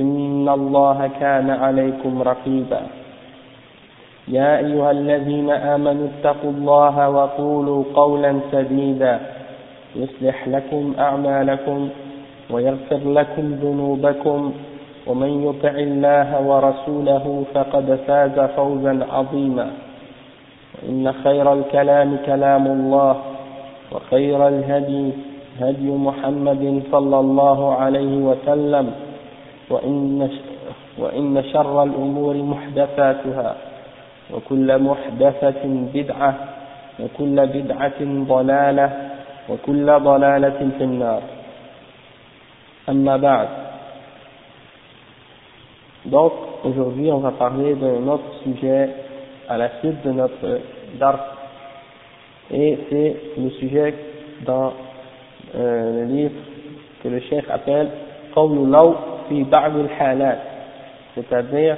إن الله كان عليكم رقيبا. يا أيها الذين آمنوا اتقوا الله وقولوا قولا سديدا. يصلح لكم أعمالكم ويغفر لكم ذنوبكم. ومن يطع الله ورسوله فقد فاز فوزا عظيما. إن خير الكلام كلام الله وخير الهدي هدي محمد صلى الله عليه وسلم. وإن, وإن شر الأمور محدثاتها وكل محدثة بدعة وكل بدعة ضلالة وكل ضلالة في النار أما بعد Donc, aujourd'hui, on va parler d'un autre sujet à la suite de notre DARF. Et c'est le sujet dans euh, le livre que le cheikh appelle قول لو في بعض الحالات c'est-à-dire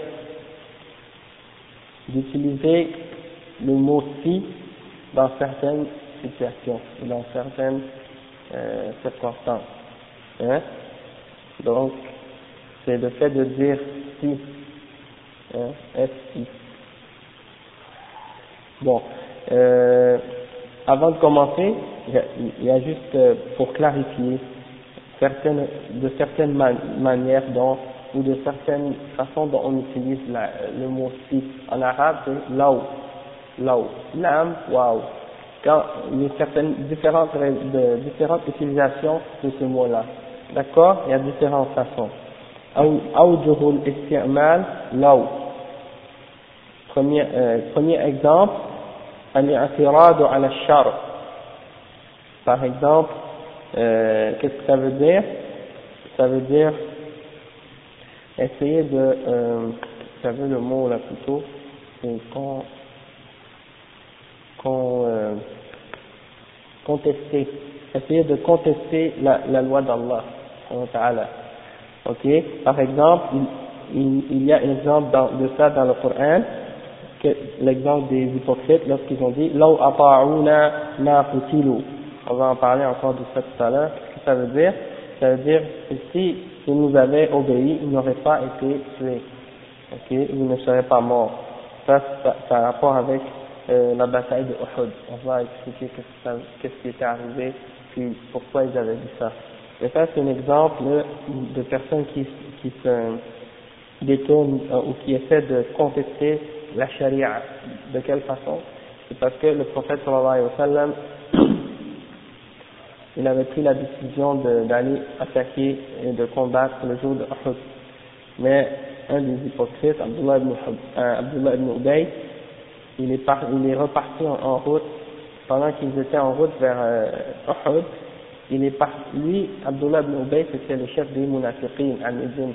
d'utiliser le mot si dans certaines situations, dans certaines euh, circonstances. Hein? Donc, c'est le fait de dire si, hein, si. Bon, euh, avant de commencer, il y a, il y a juste euh, pour clarifier certaines, de certaines man manières dont, ou de certaines façons dont on utilise la, le mot si. En arabe, c'est laou, laou, lam, waouh. Quand il y a certaines différentes, de, différentes utilisations de ce mot-là. D'accord Il y a différentes façons. أوجه الاستعمال لو premier, euh, premier exemple الاعتراض على الشرط par exemple euh, qu'est-ce que ça veut dire? Ça veut dire essayer de euh, vous savez le mot là plutôt c'est qu'on qu'on euh, contester. Essayer de contester la, la loi d'Allah Ok, par exemple, il, il, il y a un exemple dans, de ça dans le Coran, l'exemple des hypocrites lorsqu'ils ont dit On va en parler encore de ça tout à l'heure. Qu'est-ce que ça veut dire Ça veut dire que si ils nous avaient obéi, ils n'auraient pas été tués. Ok, ils ne seraient pas morts. Ça, ça, ça a rapport avec euh, la bataille de Uhud. On va expliquer qu'est-ce qu qui était arrivé, puis pourquoi ils avaient dit ça. Et ça, c'est un exemple de personnes qui, qui se détournent euh, ou qui essaient de contester la charia. De quelle façon? C'est parce que le prophète sallallahu alayhi wa sallam, il avait pris la décision d'aller attaquer et de combattre le jour de Uhud. Mais un des hypocrites, Abdullah ibn, euh, Abdullah ibn Ubay, il est, il est reparti en, en route, pendant qu'ils étaient en route vers euh, Uhud, il est parti, lui, Abdullah ibn Ubay, c'était le chef des Munafiqin à Médine,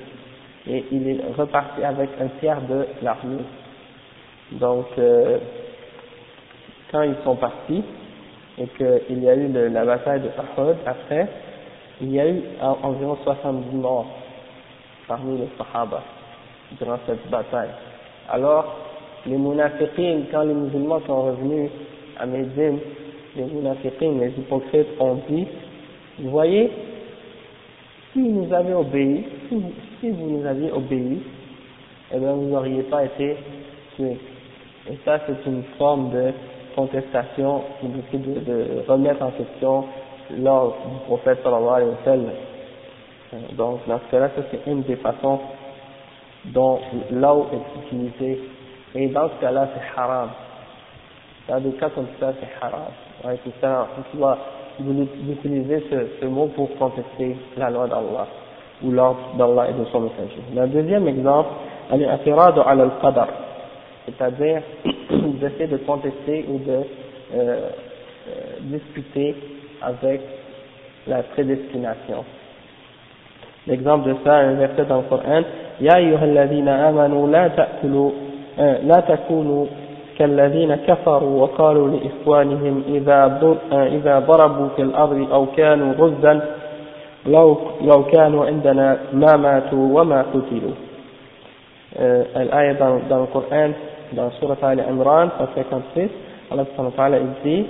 et il est reparti avec un tiers de l'armée. Donc, euh, quand ils sont partis, et qu'il y a eu la bataille de Uhud après, il y a eu environ 70 morts parmi les Sahaba durant cette bataille. Alors, les Munafiqin, quand les musulmans sont revenus à Médine, les Munafiqin, les hypocrites ont dit, vous voyez, si vous nous avez obéi, si vous, si vous nous aviez obéi, eh bien vous n'auriez pas été tués. Et ça, c'est une forme de contestation, de, de remettre en question l'ordre du prophète sallallahu alayhi wa sallam. Donc, dans ce cas-là, c'est une des façons dont l'eau est utilisée. Et dans ce cas-là, c'est haram. Dans des cas comme ça, c'est haram. Ouais, tout ça, vous utilisez ce, ce mot pour contester la loi d'Allah ou l'ordre d'Allah et de son messager. Le deuxième exemple, al-i'tiradu ala al-qadar, c'est-à-dire d'essayer de contester ou de euh, euh, discuter avec la prédestination. L'exemple de ça, un verset dans le Coran, Ya ayyuhalladhina amanu la ta'kulu la takunu كالذين كفروا وقالوا لإخوانهم إذا إذا ضربوا في الأرض أو كانوا غزا لو لو كانوا عندنا ما ماتوا وما قتلوا الآية dans, dans le Coran dans Surah Al Imran 156 Allah dit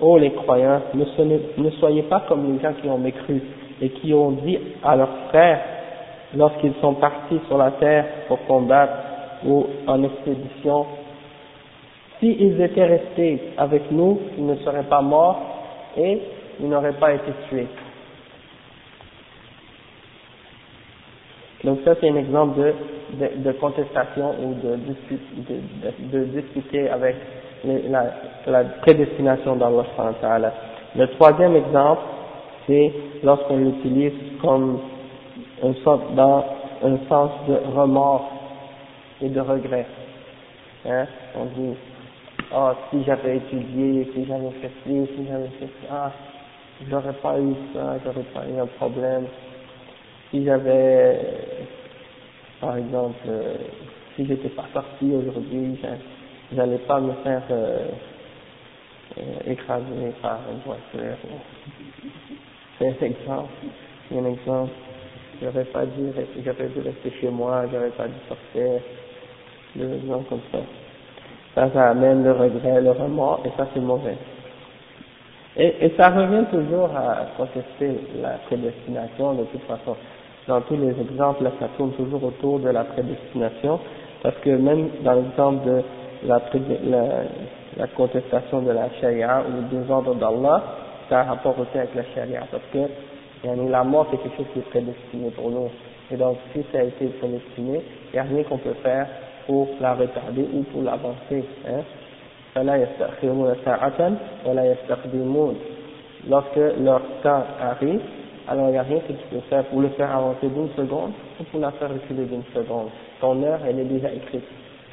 Ô les croyants, ne, ne soyez pas comme les gens qui ont mécru et qui ont dit à leurs frères lorsqu'ils sont partis sur la terre pour combattre ou en expédition s'ils étaient restés avec nous, ils ne seraient pas morts et ils n'auraient pas été tués. Donc ça c'est un exemple de, de, de, contestation ou de, de, de discuter avec la, la, prédestination d'Allah. Le troisième exemple, c'est lorsqu'on l'utilise comme une sorte dans un sens de remords et de regret. Hein? On dit, oh, si j'avais étudié, si j'avais fait ci, si j'avais fait ça, j'aurais pas eu ça, j'aurais pas eu un problème si j'avais, par exemple, euh, si j'étais pas sorti aujourd'hui, j'allais pas me faire euh, euh, écraser par une voiture. C'est un exemple. Un exemple. J'aurais pas dû, dû rester chez moi, j'aurais pas dû sortir. Des exemples comme ça. Ça, ça amène le regret, le remords, et ça c'est mauvais. Et, et ça revient toujours à contester la prédestination de toute façon dans tous les exemples, ça tourne toujours autour de la prédestination, parce que même dans l'exemple de la, la, la, contestation de la charia ou des ordres d'Allah, ça a rapport aussi avec la charia, parce que la mort c'est quelque chose qui est prédestiné pour nous. Et donc si ça a été prédestiné, il n'y a rien qu'on peut faire pour la retarder ou pour l'avancer. Hein. Lorsque leur temps arrive, alors il n'y a rien que tu peux faire pour le faire avancer d'une seconde ou pour la faire reculer d'une seconde. Ton heure, elle est déjà écrite.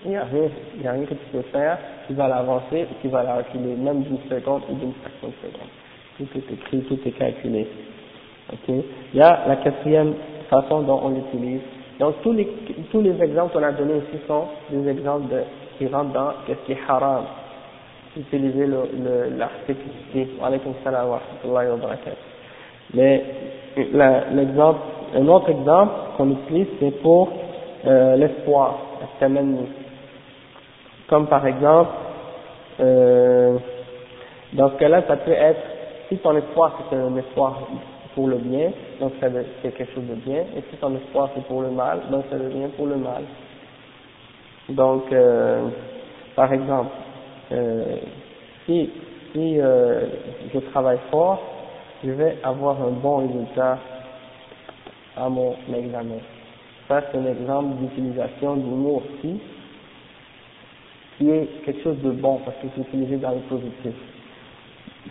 Il n'y a, rien, il a rien que tu peux faire qui va l'avancer ou qui va la reculer, même d'une seconde ou d'une fraction de seconde. Tout est écrit, tout est calculé. Ok? Il y a la quatrième façon dont on l'utilise. Donc tous les, tous les exemples qu'on a donnés ici sont des exemples de, qui rentrent dans ce qui est haram. Utiliser l'article le, ici. Wa alaykum salam wa rahmatullahi wa barakatuh. Mais l'exemple, un autre exemple qu'on utilise, c'est pour euh, l'espoir, Comme par exemple, euh, dans ce cas-là, ça peut être, si ton espoir c'est un espoir pour le bien, donc c'est quelque chose de bien, et si ton espoir c'est pour le mal, donc ça devient pour le mal. Donc, euh, par exemple, euh, si, si euh, je travaille fort, je vais avoir un bon résultat à mon examen. Ça, c'est un exemple d'utilisation du mot si, qui est quelque chose de bon, parce que c'est utilisé dans le positif.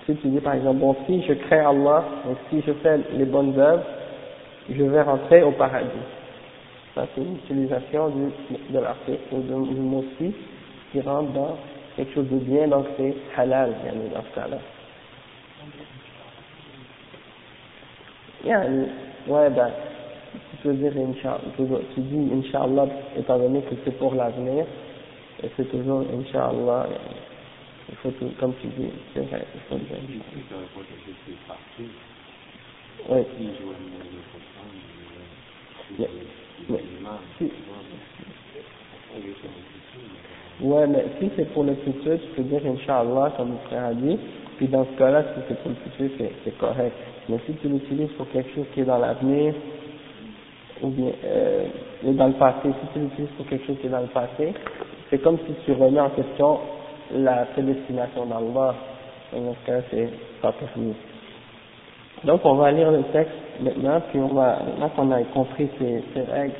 Si tu dis par exemple, bon, si je crée Allah, et si je fais les bonnes œuvres, je vais rentrer au paradis. Ça, c'est une utilisation du, ou du, mot si qui rentre dans quelque chose de bien, donc c'est halal, dans ce cas-là. Yani, ouais, ben, tu peux dire, tu, tu dis, Inch'Allah, étant donné que c'est pour l'avenir, et c'est toujours, Inch'Allah, il faut tout, comme tu dis, c'est vrai, il faut dire. Oui. Mais, si, ouais, mais si c'est pour le futur, tu peux dire Inch'Allah, comme le frère a dit, puis dans ce cas-là, si c'est pour le futur, c'est correct. Mais si tu l'utilises pour quelque chose qui est dans l'avenir, ou bien euh, dans le passé, si tu l'utilises pour quelque chose qui est dans le passé, c'est comme si tu remets en question la prédestination d'Allah. Dans ce cas, c'est pas permis. Donc on va lire le texte maintenant, puis on va, maintenant qu'on a compris ces, ces règles,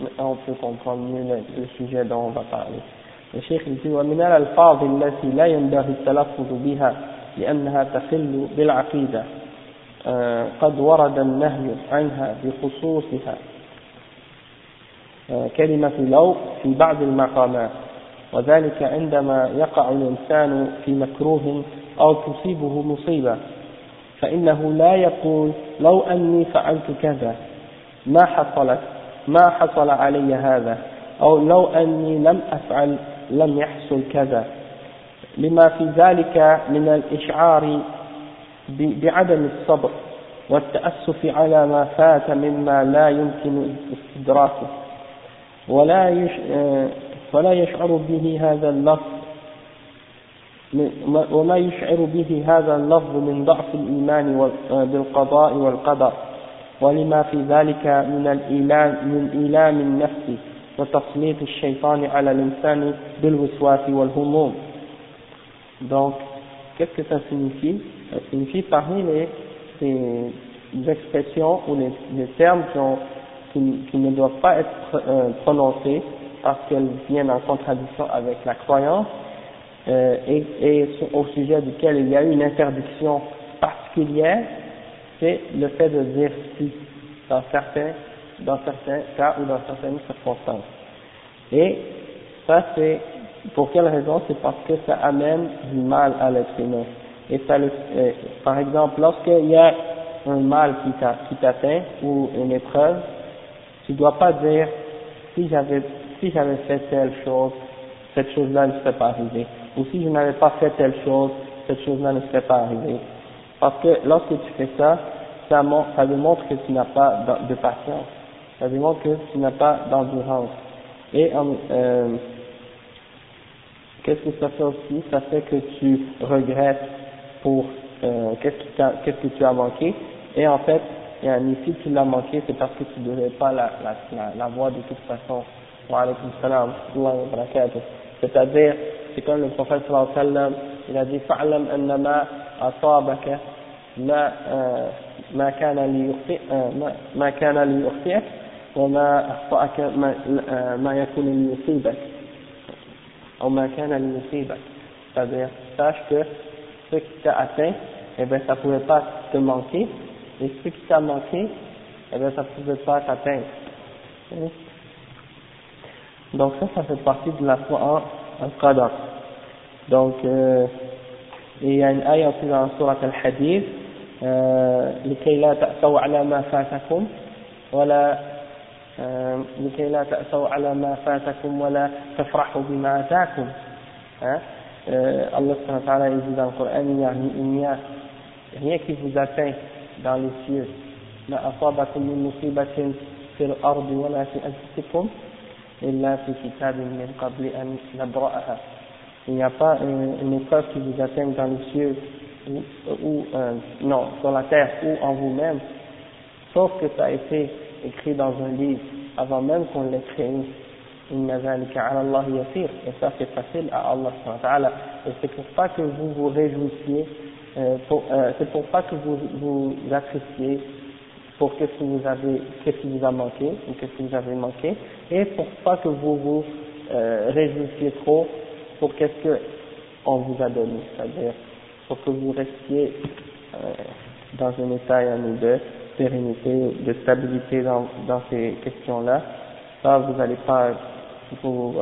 maintenant on peut comprendre mieux le, le sujet dont on va parler. الشيخ يقول ومن الألفاظ التي لا ينبغي التلفظ بها لأنها تخل بالعقيدة. قد ورد النهي عنها بخصوصها. كلمة لو في بعض المقامات. وذلك عندما يقع الإنسان في مكروه أو تصيبه مصيبة فإنه لا يقول لو أني فعلت كذا ما حصلت ما حصل علي هذا أو لو أني لم أفعل لم يحصل كذا. لما في ذلك من الإشعار بعدم الصبر والتأسف على ما فات مما لا يمكن استدراكه. ولا ولا يشعر به هذا اللفظ وما يشعر به هذا اللفظ من ضعف الإيمان بالقضاء والقدر. ولما في ذلك من الإيلام من إيلام النفس وتسليط الشيطان على الإنسان بالوسواس والهموم. Donc qu'est-ce que ça signifie? Ça signifie parmi les, les expressions ou les, les termes qui, ont, qui, qui, ne doivent pas être euh, prononcés parce qu'elles viennent en contradiction avec la croyance euh, et, et au sujet duquel il y a eu une interdiction particulière, c'est le fait de dire si dans certains, dans certains cas ou dans certaines circonstances. Et ça c'est, pour quelle raison? C'est parce que ça amène du mal à l'être humain. Et ça euh, par exemple, lorsqu'il y a un mal qui t'atteint ou une épreuve, tu dois pas dire si j'avais si j'avais fait telle chose, cette chose-là ne serait pas arrivée. Ou si je n'avais pas fait telle chose, cette chose-là ne serait pas arrivée. Parce que lorsque tu fais ça, ça, ça démontre que tu n'as pas de patience. Ça démontre que tu n'as pas d'endurance. Et euh, qu'est-ce que ça fait aussi Ça fait que tu regrettes pour euh, qu'est-ce que tu as manqué. Et en fait, si tu l'as manqué, c'est parce que tu ne devais pas la, la, la, la voir de toute façon. Wa alaykum salam wa barakatuh. C'est-à-dire, c'est comme le prophète sallallahu alayhi wa sallam, il a dit فَعْلَمْ أَنَّمَا أَصَابَكَ ما ما كان ليخطئ ما كان ليخطئك وما أخطأك ما, ما يكون ليصيبك أو ما كان ليصيبك c'est-à-dire sache que ce qui t'a atteint eh bien ça pouvait pas te manquer et ce qui t'a manqué eh bien ça pouvait pas t'atteindre donc ça ça fait partie de la foi en, en qadar donc euh, il y a une ayah aussi dans la sourate al-hadith لكي لا تأسوا على ما فاتكم ولا لكي لا تأسوا على ما فاتكم ولا تفرحوا بما أتاكم Allah subhanahu wa ta'ala dit dans le Coran il n'y a rien qui vous atteint dans les cieux ما أصابكم من مصيبة في الأرض ولا في أنفسكم إلا في كتاب من قبل أن نبرأها il n'y a pas une, une épreuve qui vous atteint dans les cieux ou, ou euh, non, sur la terre ou en vous-même, sauf que ça a été écrit dans un livre avant même qu'on l'ait créé. Et ça c'est facile à Allah Et c'est pour pas que vous vous réjouissiez, euh, euh, c'est pour pas que vous vous appréciez pour qu'est-ce que vous avez, qu'est-ce qui vous a manqué ou qu'est-ce que vous avez manqué, et pour pas que vous vous euh, réjouissiez trop pour qu'est-ce que on vous a donné, c'est-à-dire pour que vous restiez dans un état de sérénité, de stabilité dans, ces questions-là, ça vous n'allez pas euh, vous,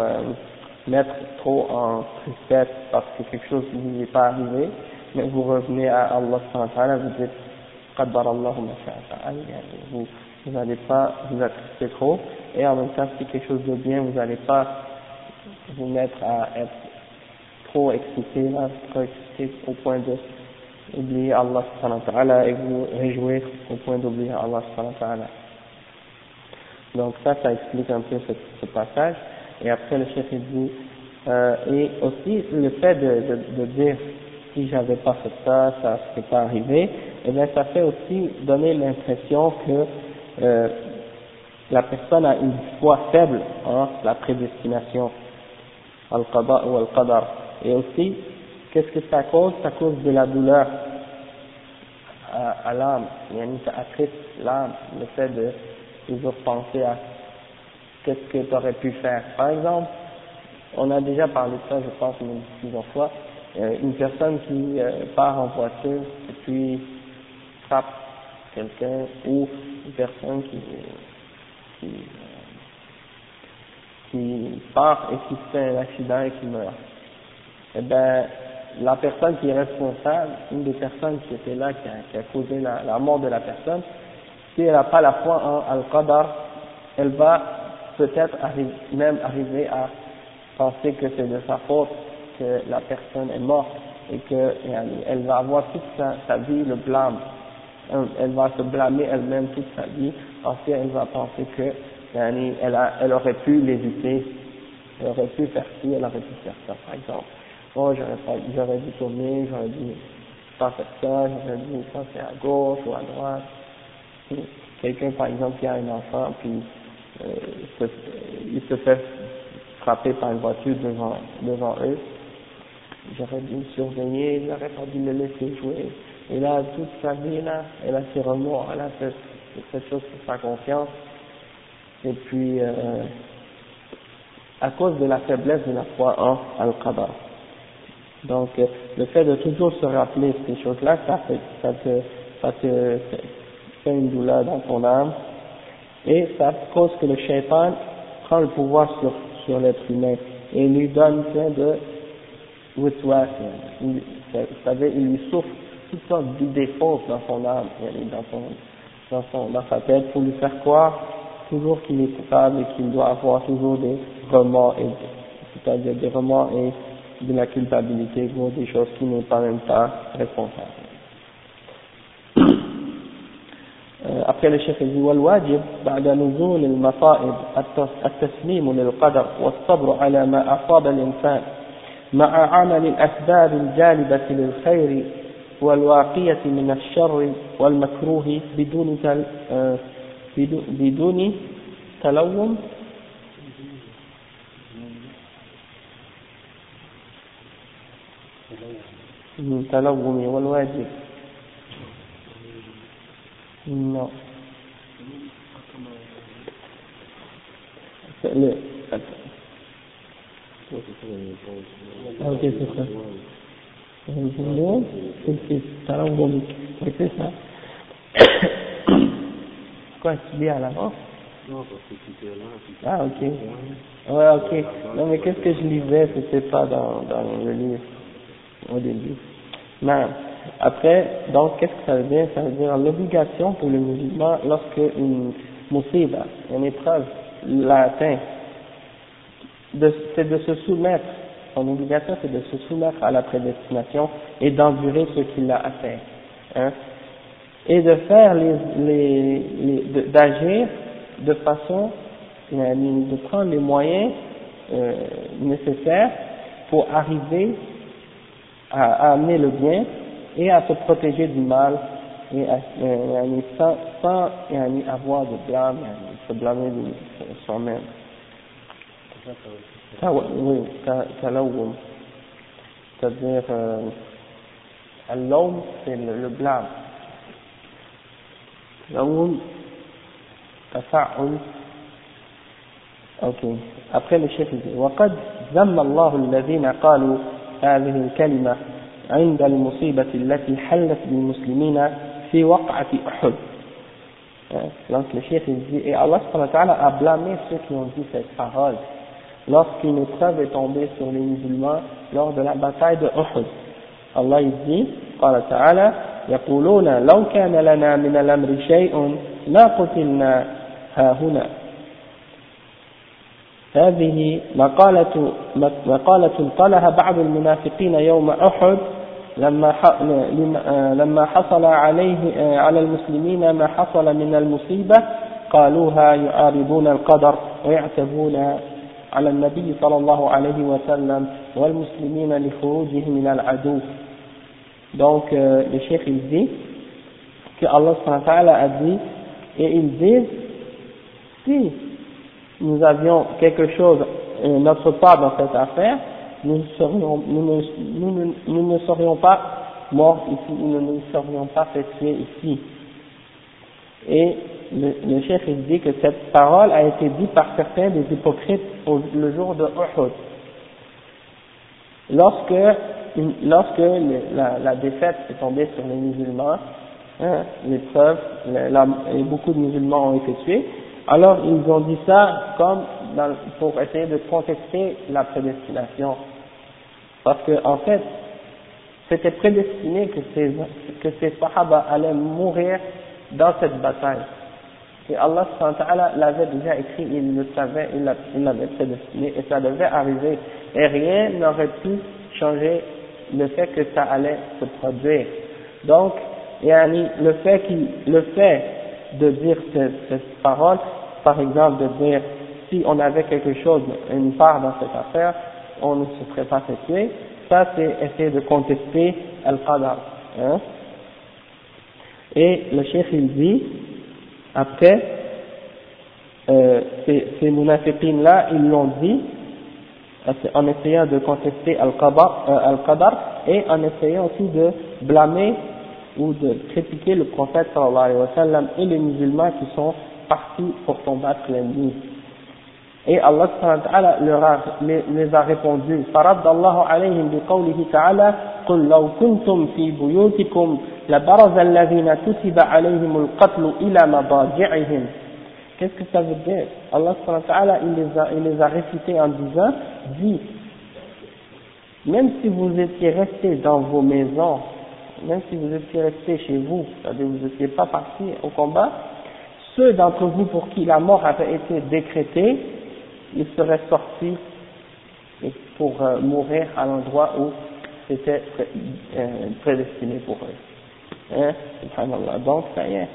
mettre trop en tristesse parce que quelque chose ne vous est pas arrivé, mais vous revenez à Allah, vous dites vous, vous n'allez pas vous attrister trop, et en même temps, si quelque chose de bien, vous n'allez pas vous mettre à être trop excité, trop excité au point de oublier Allah subhanahu wa ta'ala et vous réjouir au point d'oublier Allah subhanahu wa ta'ala. Donc ça, ça explique un peu ce, ce passage. Et après le chef dit, euh, et aussi le fait de, de, de dire si j'avais pas fait ça, ça ne serait pas arrivé, et eh bien ça fait aussi donner l'impression que euh, la personne a une foi faible en la prédestination, al-qada ou al-qadar. Et aussi, qu'est-ce que ça cause? Ça cause de la douleur à, à l'âme, ça attriste l'âme, le fait de toujours penser à qu'est-ce que tu aurais pu faire. Par exemple, on a déjà parlé de ça, je pense, plusieurs fois, euh, une personne qui euh, part en voiture et puis frappe quelqu'un ou une personne qui, qui, qui part et qui fait un accident et qui meurt. Eh ben, la personne qui est responsable, une des personnes qui était là, qui a, causé la, mort de la personne, si elle n'a pas la foi en Al-Qadar, elle va peut-être même arriver à penser que c'est de sa faute que la personne est morte et que elle va avoir toute sa, vie le blâme. Elle va se blâmer elle-même toute sa vie parce qu'elle va penser que elle, elle aurait pu l'éviter, elle aurait pu faire ci, elle aurait pu faire ça, par exemple. Oh, j'aurais pas, j'aurais dû tourner, j'aurais dû pas faire ça, j'aurais dû passer à gauche ou à droite. Quelqu'un, par exemple, qui a un enfant, puis euh, il se fait frapper par une voiture devant, devant eux, j'aurais dû surveiller, j'aurais pas dû le laisser jouer. Et là, toute sa vie, là, elle a ses remords, elle a fait cette chose pour sa confiance. Et puis, euh, à cause de la faiblesse de la foi en Al-Qadar. Donc, euh, le fait de toujours se rappeler ces choses-là, ça, fait, ça, te, ça te fait une douleur dans ton âme. Et ça cause que le shaitan prend le pouvoir sur, sur l'être humain et lui donne plein de savez, il lui souffre toutes sortes d'idées fausses dans son âme, dans, son, dans, son, dans sa tête, pour lui faire croire toujours qu'il est coupable et qu'il doit avoir toujours des remords, c'est-à-dire des remords et de la culpabilité pour des choses qui n'est pas même pas responsable. après le chef dit والواجب بعد نزول المصائب التسليم للقدر والصبر على ما أصاب الإنسان مع عمل الأسباب الجالبة للخير والواقية من الشر والمكروه بدون تل بدون تلوم تلوم والواجب non Ah, ok, c'est ça. C'est c'est ça. Quoi, tu lis à l'avance Non, parce que tu étais là. Ah, ok. Ouais, ok. Non, mais qu'est-ce que je lisais, c'était pas dans, dans le livre, au début. Non. Après, donc, qu'est-ce que ça veut dire? Ça veut dire l'obligation pour le musulman, lorsque une musiba, une épreuve, l'a atteint, c'est de se soumettre son obligation, c'est de se soumettre à la prédestination et d'endurer ce qui l'a atteint. Hein, et de faire les, les, les d'agir de façon, de prendre les moyens euh, nécessaires pour arriver à, amener le bien et à se protéger du mal et à, euh, sans, sans avoir de blâme, se blâmer de soi-même. Oui, talawum. C'est-à-dire, euh, l'homme, c'est le, le blâme. Talawum, tafa'ul. Ok. Après le chef dit, وقد ذم الله الذين قالوا هذه الكلمة عند المصيبة التي حلت بالمسلمين في وقعة أحد. Donc le chef dit, et Allah a blâmé ceux qui ont dit cette parole lorsqu'une épreuve est tombée sur les musulmans lors de la bataille de Uhud. Allah dit, قال تعالى يقولون لو كان لنا من الأمر شيء لا قتلنا ها هنا هذه مقالة مقالة قالها بعض المنافقين يوم أحد لما لما حصل عليه على المسلمين ما حصل من المصيبة قالوها يعارضون القدر ويعتبون على النبي صلى الله عليه وسلم والمسلمين لخروجهم من العدو. Donc euh, le cheikh il dit que Allah a dit et ils disent si nous avions quelque chose euh, notre part dans cette affaire nous, serions, nous, ne, nous, serions pas morts ici, nous ne serions pas fait tuer ici. Et le, le chef il dit que cette parole a été dite par certains des hypocrites le jour de Uhud. Lorsque, lorsque la, la, défaite est tombée sur les musulmans, hein, l'épreuve, et beaucoup de musulmans ont été tués, alors ils ont dit ça comme dans, pour essayer de contester la prédestination. Parce que en fait, c'était prédestiné que ces, que ces Sahaba allaient mourir dans cette bataille. Et Allah l'avait déjà écrit, il le savait, il l'avait prédestiné, et ça devait arriver. Et rien n'aurait pu changer le fait que ça allait se produire. Donc, le fait, le fait de dire cette, cette parole, par exemple de dire si on avait quelque chose, une part dans cette affaire, on ne se serait pas tuer, ça c'est essayer de contester Al-Qadar. Hein. Et le chef il dit, après, euh, ces, ces là ils l'ont dit en essayant de contester Al-Qadar euh, et en essayant aussi de blâmer ou de critiquer le prophète sallallahu alayhi wa sallam et les musulmans qui sont partis pour combattre l'ennemi. Et Allah leur a, les a répondu فرد الله عليهم بقوله تعالى قل لو كنتم في بيوتكم لبرز الذين كتب عليهم القتل إلى مضاجعهم Qu'est-ce que ça veut dire Allah il les a, il les a récités en disant, dit, même si vous étiez restés dans vos maisons, même si vous étiez restés chez vous, c'est-à-dire vous n'étiez pas partis au combat, ceux d'entre vous pour qui la mort avait été décrétée, ils seraient sortis pour euh, mourir à l'endroit où c'était euh, prédestiné pour eux. Hein? Subhanallah. Donc, ça y est.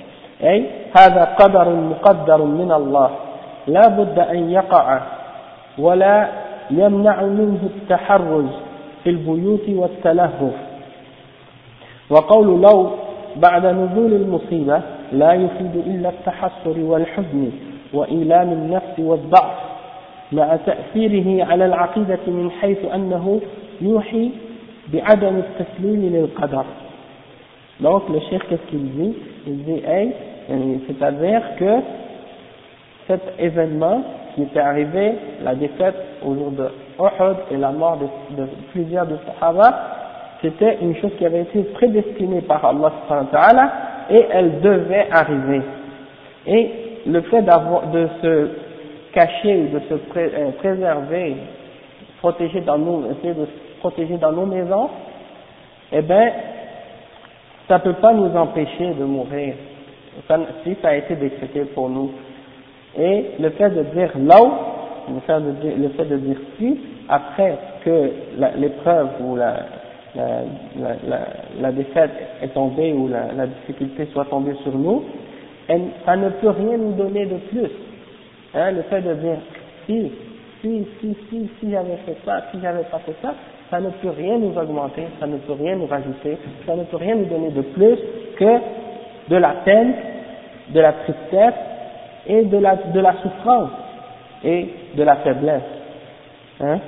أي هذا قدر مقدر من الله لا بد أن يقع ولا يمنع منه التحرز في البيوت والتلهف وقول لو بعد نزول المصيبة لا يفيد إلا التحسر والحزن وإيلام النفس والضعف مع تأثيره على العقيدة من حيث أنه يوحي بعدم التسليم للقدر Donc le chef qu'est-ce qu'il dit Il dit, hey, c'est-à-dire que cet événement qui était arrivé, la défaite au jour de Uhud et la mort de, plusieurs de Sahaba, c'était une chose qui avait été prédestinée par Allah et elle devait arriver. Et le fait d'avoir, de se cacher ou de se euh, préserver, protéger dans nos, essayer de se protéger dans nos maisons, eh bien, ça peut pas nous empêcher de mourir si ça a été décrété pour nous. Et le fait de dire là, le fait de dire, le fait de dire si, après que l'épreuve ou la, la, la, la, défaite est tombée ou la, la difficulté soit tombée sur nous, ça ne peut rien nous donner de plus. Hein, le fait de dire si, si, si, si, si j'avais fait ça, si j'avais pas fait ça, ça ne peut rien nous augmenter, ça ne peut rien nous rajouter, ça ne peut rien nous donner de plus que de la peine, de la tristesse et de la, de la souffrance et de la faiblesse. Hein?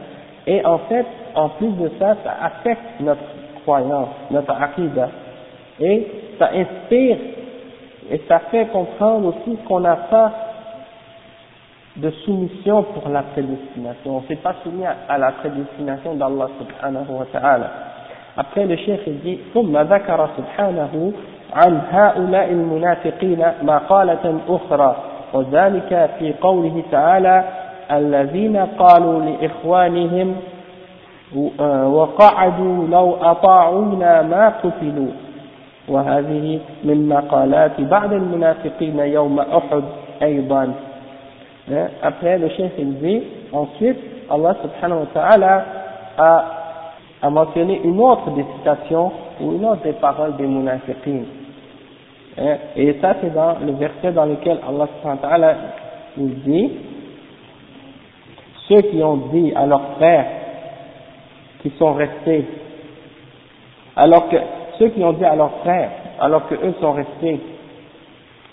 Et en fait, en plus de ça, ça affecte notre croyance, notre aqidah. Et ça inspire et ça fait comprendre aussi qu'on n'a pas de soumission pour la prédestination. On ne s'est pas soumis à, la prédestination d'Allah subhanahu wa ta'ala. Après le cheikh il dit, ثم ذكر سبحانه عن هؤلاء المنافقين مقالة أخرى وذلك في قوله تعالى الذين قالوا لإخوانهم وقعدوا لو أطاعونا ما قتلوا وهذه من مقالات بعض المنافقين يوم أحد أيضا Après, le chef il dit, ensuite, Allah subhanahu wa ta'ala a, a mentionné une autre des citations ou une autre des paroles des munafiqins. Hein? Et ça, c'est dans le verset dans lequel Allah nous dit ceux qui ont dit à leurs frères qui sont restés, alors que ceux qui ont dit à leurs frères, alors que eux sont restés,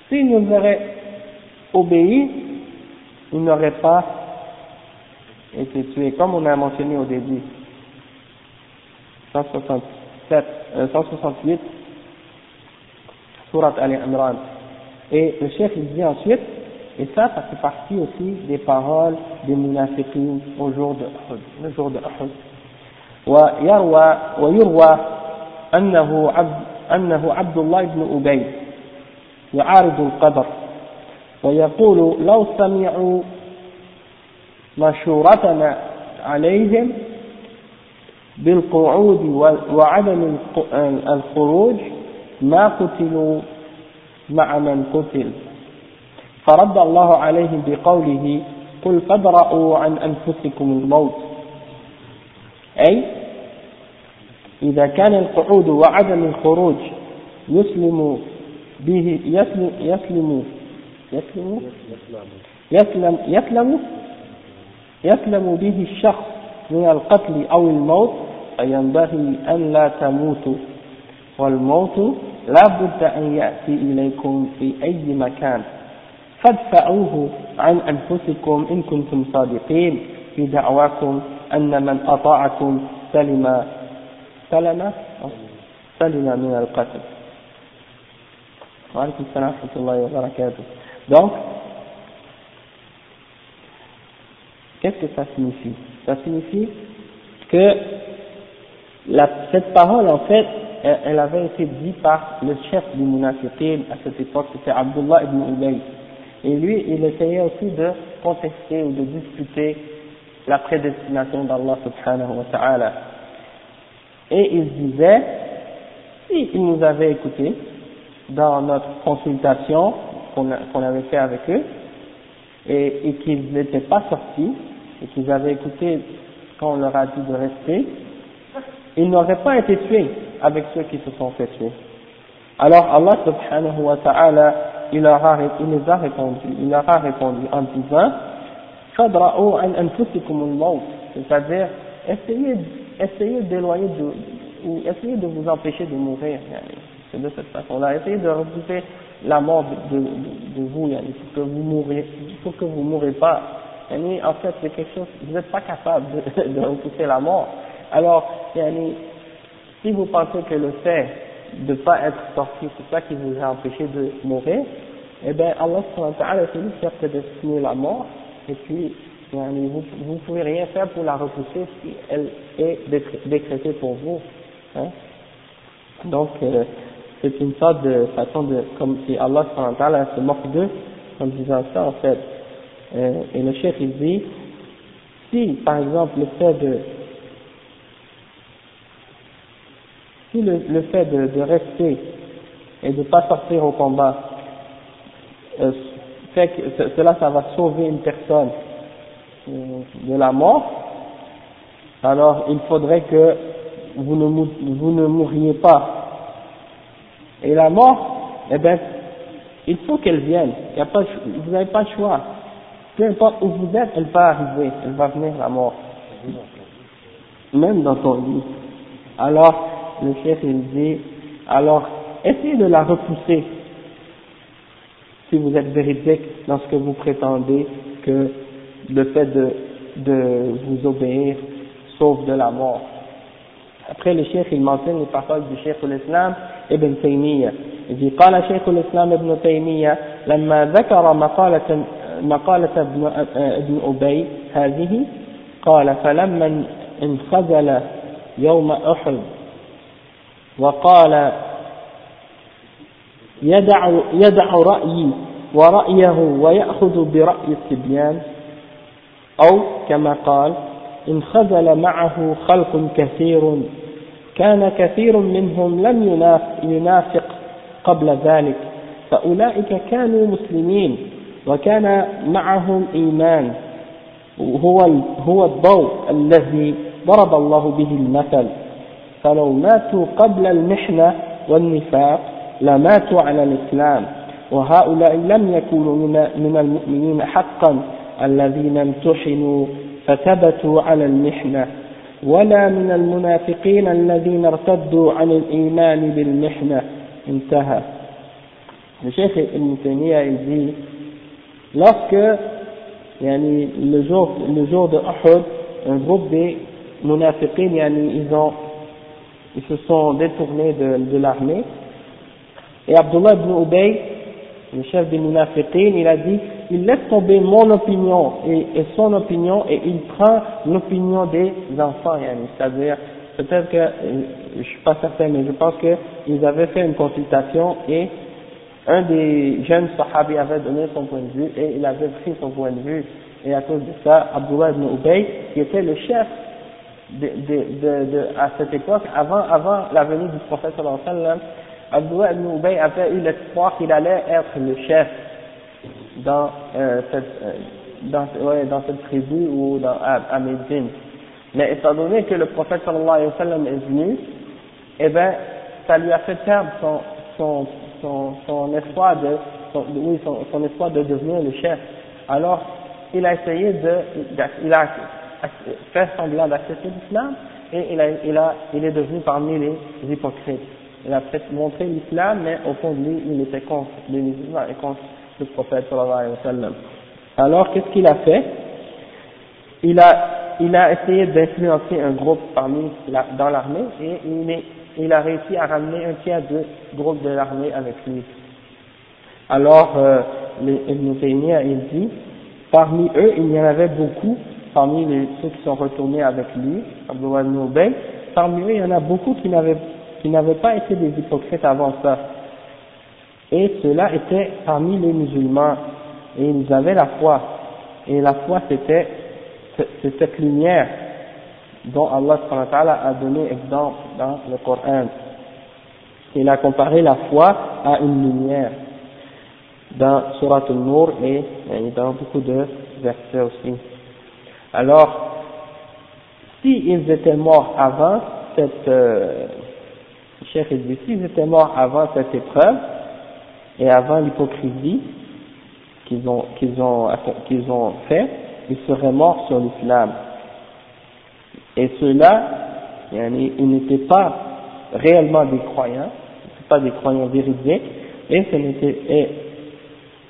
s'ils nous auraient obéi, ils n'auraient pas été tués, comme on a mentionné au début. 167. 168, Surat Al-Imran. Et le chef il dit ensuite, et ça, ça fait partie aussi des paroles des munafiqin au jour de Uhud, le jour de Uhud. ويروى ويروى أنه عبد أنه عبد الله بن أبي يعارض القدر ويقول لو سمعوا مشورتنا عليهم بالقعود وعدم الخروج ما قتلوا مع من قتل. فرد الله عليهم بقوله قل فادرأوا عن أنفسكم الموت. أي إذا كان القعود وعدم الخروج يسلم به يسلم يسلم يسلم يسلم يسلم يسلم به الشخص من القتل أو الموت فينبغي أن لا تموتوا والموت لا بد أن يأتي إليكم في أي مكان. فادفعوه عن أنفسكم إن كنتم صادقين في دعواكم. أن من أطاعكم سلم سلم سلم من القتل وعليكم السلام ورحمة الله وبركاته donc qu'est-ce que ça signifie ça signifie que la, cette parole en fait elle, elle avait été dite par le chef du munafiqin à cette époque c'était Abdullah ibn Ubay et lui il essayait aussi de contester ou de discuter la prédestination d'Allah subhanahu wa ta'ala. Et il disait, s'ils nous avaient écoutés dans notre consultation qu'on avait fait avec eux, et, qu'ils n'étaient pas sortis, et qu'ils avaient écouté quand on leur a dit de rester, ils n'auraient pas été tués avec ceux qui se sont fait tuer. Alors Allah subhanahu wa ta'ala, il, leur a, il les a répondu, il leur a répondu en disant, c'est-à-dire essayez, essayez d'éloigner de, ou essayez de vous empêcher de mourir, c'est de cette façon-là, essayez de repousser la mort de, vous, pour que vous mourrez, pour que vous mourrez pas. En fait, c'est quelque chose, vous n'êtes pas capable de, de, repousser la mort. Alors, si vous pensez que le fait de ne pas être sorti, c'est ça qui vous a empêché de mourir, eh bien, Allah c'est lui qui a prédestiné la mort, et puis vous ne pouvez rien faire pour la repousser si elle est décrétée pour vous. Hein. Donc, euh, c'est une sorte de façon de, comme si Allah se moque d'eux en disant ça en fait. Euh, et le chef il dit, si par exemple le fait de, si le, le fait de, de, rester et de ne pas sortir au combat euh, fait que cela, ça va sauver une personne de la mort, alors il faudrait que vous ne, vous ne mourriez pas. Et la mort, eh bien, il faut qu'elle vienne. Il y a pas, vous n'avez pas le choix. Peu importe où vous êtes, elle va arriver, elle va venir la mort. Même dans ton lit. Alors, le chef il dit, alors, essayez de la repousser si vous êtes véridique dans ce que vous prétendez que le fait de, de vous obéir sauve de la mort. Après le chef, il mentionne les paroles du chef de l'islam Ibn Taymiyyah. Il dit قال شيخ الإسلام ابن تيمية لما ذكر مقالة مقالة ابن, ابن أبي هذه قال فلما انخزل يوم أحد وقال يدع, يدع رأيي ورأيه ويأخذ برأي الصبيان. أو كما قال إن خذل معه خلق كثير كان كثير منهم لم ينافق قبل ذلك فأولئك كانوا مسلمين وكان معهم إيمان. هو هو الضوء الذي ضرب الله به المثل. فلو ماتوا قبل المحنة والنفاق لماتوا على الإسلام وهؤلاء لم يكونوا من المؤمنين حقا الذين امتحنوا فثبتوا على المحنة ولا من المنافقين الذين ارتدوا عن الإيمان بالمحنة انتهى Ibn Taymiyyah il dit lorsque yani, le, jour, le jour de Uhud un groupe des munafiqin yani, ils ont ils se sont détournés de, de l'armée. Et Abdullah ibn Ubay, le chef des munafiqin, il a dit, il laisse tomber mon opinion et, son opinion et il prend l'opinion des enfants, c'est-à-dire, peut-être que, je suis pas certain, mais je pense qu'ils avaient fait une consultation et un des jeunes sahabis avait donné son point de vue et il avait pris son point de vue. Et à cause de ça, Abdullah ibn Ubay, qui était le chef de, de, de, à cette époque, avant, avant la venue du prophète sallallahu Abdullah ibn Ubay avait eu l'espoir qu'il allait être le chef dans, euh, cette, euh, dans, ouais, dans cette tribu ou dans, à, à Médine. Mais étant donné que le prophète sallallahu alayhi wa sallam est venu, eh ben, ça lui a fait perdre son, son, son, son espoir de, son, oui, son, son espoir de devenir le chef. Alors, il a essayé de, il a fait semblant d'accepter l'islam et il, a, il, a, il est devenu parmi les hypocrites. Il a montré l'islam, mais au fond de lui, il était contre les musulmans et contre le prophète sallallahu alayhi wa sallam. Alors, qu'est-ce qu'il a fait? Il a, il a essayé d'influencer un groupe parmi la, dans l'armée et il, est, il a réussi à ramener un tiers du groupe de l'armée avec lui. Alors, euh, les, il dit, parmi eux, il y en avait beaucoup, parmi les, ceux qui sont retournés avec lui, Abdullah ibn parmi eux, il y en a beaucoup qui n'avaient qui n'avaient pas été des hypocrites avant ça. Et ceux-là étaient parmi les musulmans, et ils avaient la foi. Et la foi, c'était cette lumière dont Allah a donné exemple dans le Coran. Il a comparé la foi à une lumière dans Surat al-Nur et dans beaucoup de versets aussi. Alors, s'ils étaient morts avant cette, euh, Cheikh dit, s'ils étaient morts avant cette épreuve et avant l'hypocrisie qu'ils ont, qu'ils ont, qu'ils ont fait, ils seraient morts sur l'islam. Et ceux-là, ils n'étaient pas réellement des croyants, pas des croyants véridiques, et ce n'était, et,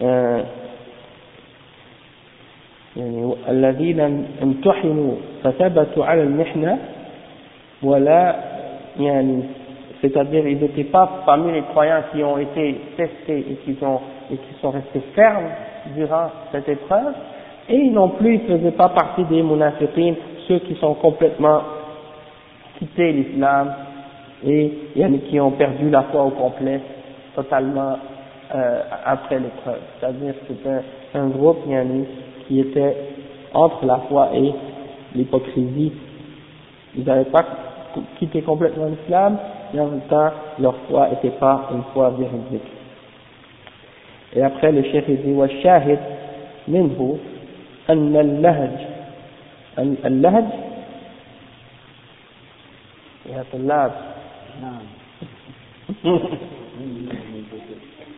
euh, الذين امتحنوا فثبتوا على المحنة ولا يعني c'est-à-dire ils n'étaient pas parmi les croyants qui ont été testés et qui, ont, et qui sont restés fermes durant cette épreuve, et non plus ils ne faisaient pas partie des munafiqines, ceux qui sont complètement quittés l'islam et qui ont perdu la foi au complet, totalement euh, après l'épreuve. C'est-à-dire que c'était un groupe qui était entre la foi et l'hypocrisie. Ils n'avaient pas quitté complètement l'islam, et en même temps, leur foi n'était pas une foi véridique. Et après, le chef dit, والشاهد منه أن اللهج اللهج يا طلاب نعم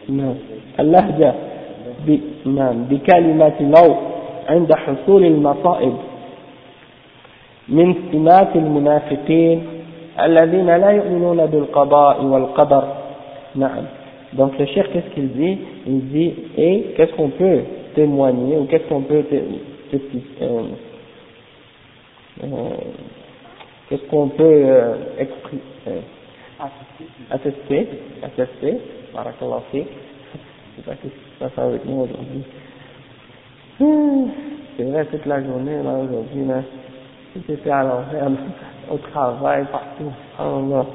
نعم اللهجة نعم بكلمة لو عند حصول المصائب من سمات المنافقين الذين لا يؤمنون بالقضاء والقدر نعم donc le chef qu'est-ce qu'il dit il dit et qu'est-ce qu'on peut témoigner ou qu'est-ce qu'on peut euh, euh, qu'est-ce qu'on peut euh, exprimer euh, attester attester barakallah fi je sais pas ce qui se passe avec nous aujourd'hui c'est vrai toute la journée là aujourd'hui là tout était à l'envers au travail, partout. Allah.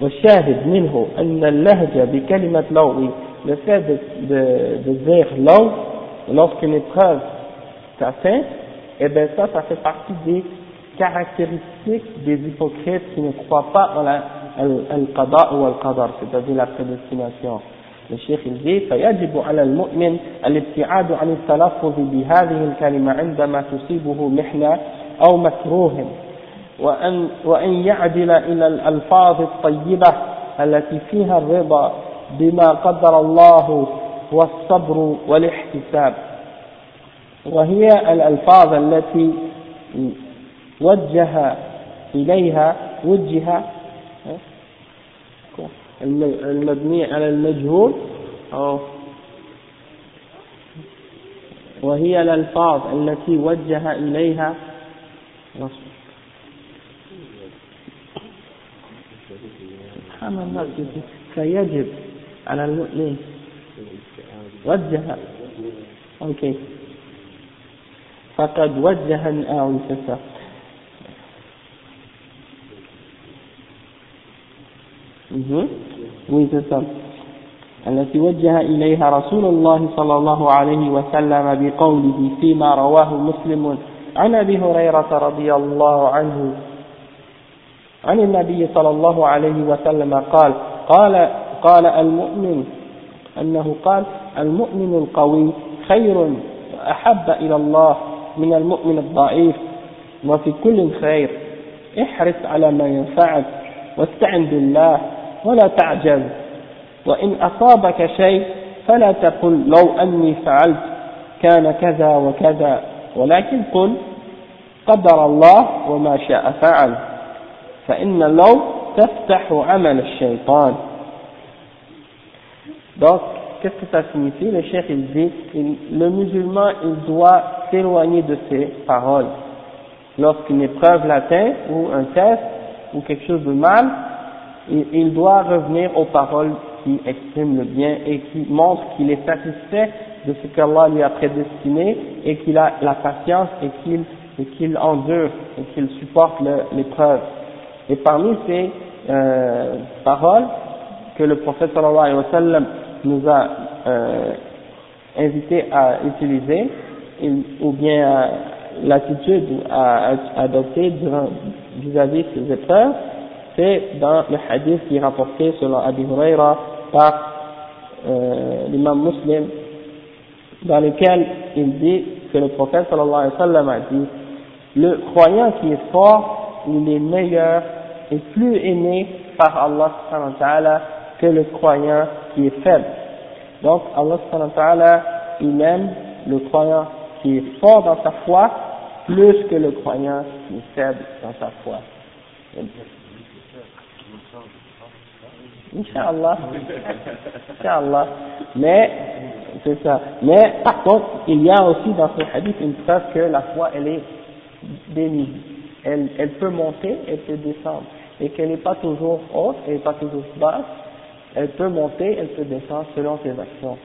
والشاهد منه أن اللهجة بكلمة لو le fait de, de, de dire law lorsqu'une épreuve s'atteint, eh bien ça, ça fait partie des caractéristiques des hypocrites qui ne croient pas en al-qada ou al-qadar, c'est-à-dire la prédestination. Le cheikh il dit فيجب على المؤمن الابتعاد عن التلفظ بهذه الكلمة عندما تصيبه محنة أو مكروه وأن, وأن يعدل إلى الألفاظ الطيبة التي فيها الرضا بما قدر الله والصبر والاحتساب. وهي الألفاظ التي وجه إليها وجه المبني على المجهول. أو وهي الألفاظ التي وجه إليها فهم الناس فيجب على المؤمن. وجه. أوكي فقد وجه oui c'est ça التي وجه إليها رسول الله صلى الله عليه وسلم بقوله فيما رواه مسلم. عن أبي هريرة رضي الله عنه عن النبي صلى الله عليه وسلم قال قال قال المؤمن أنه قال المؤمن القوي خير أحب إلى الله من المؤمن الضعيف وفي كل خير احرص على ما ينفعك واستعن بالله ولا تعجز وإن أصابك شيء فلا تقل لو أني فعلت كان كذا وكذا. ولكن قل قدر الله وما شاء فعل فإن لو تفتح عمل الشيطان Donc, qu'est-ce que ça signifie Le chef il dit, le musulman il doit s'éloigner de ses paroles. Lorsqu'une épreuve l'atteint, ou un test, ou quelque chose de mal, il, il doit revenir aux paroles qui expriment le bien et qui montrent qu'il est satisfait de ce qu'Allah lui a prédestiné et qu'il a la patience et qu'il qu'il endure et qu'il supporte l'épreuve. Et parmi ces euh, paroles que le prophète sallallahu alayhi wa sallam nous a euh, invité à utiliser, ou bien l'attitude à, adopter vis-à-vis de ces épreuves, c'est dans le hadith qui est rapporté selon Abi Huraira par euh, l'imam muslim, dans lequel il dit que le prophète sallallahu alayhi wa sallam a dit le croyant qui est fort, il est meilleur et plus aimé par Allah subhanahu wa ta'ala que le croyant qui est faible. Donc Allah subhanahu wa ta'ala, il aime le croyant qui est fort dans sa foi plus que le croyant qui est faible dans sa foi. Inch'Allah. Inch'Allah. Mais, c'est ça. Mais, par contre, il y a aussi dans ce hadith une preuve que la foi, elle est démise. Elle, elle peut monter, elle peut descendre. Et qu'elle n'est pas toujours haute, elle n'est pas toujours basse. Elle peut monter, elle peut descendre selon ses actions.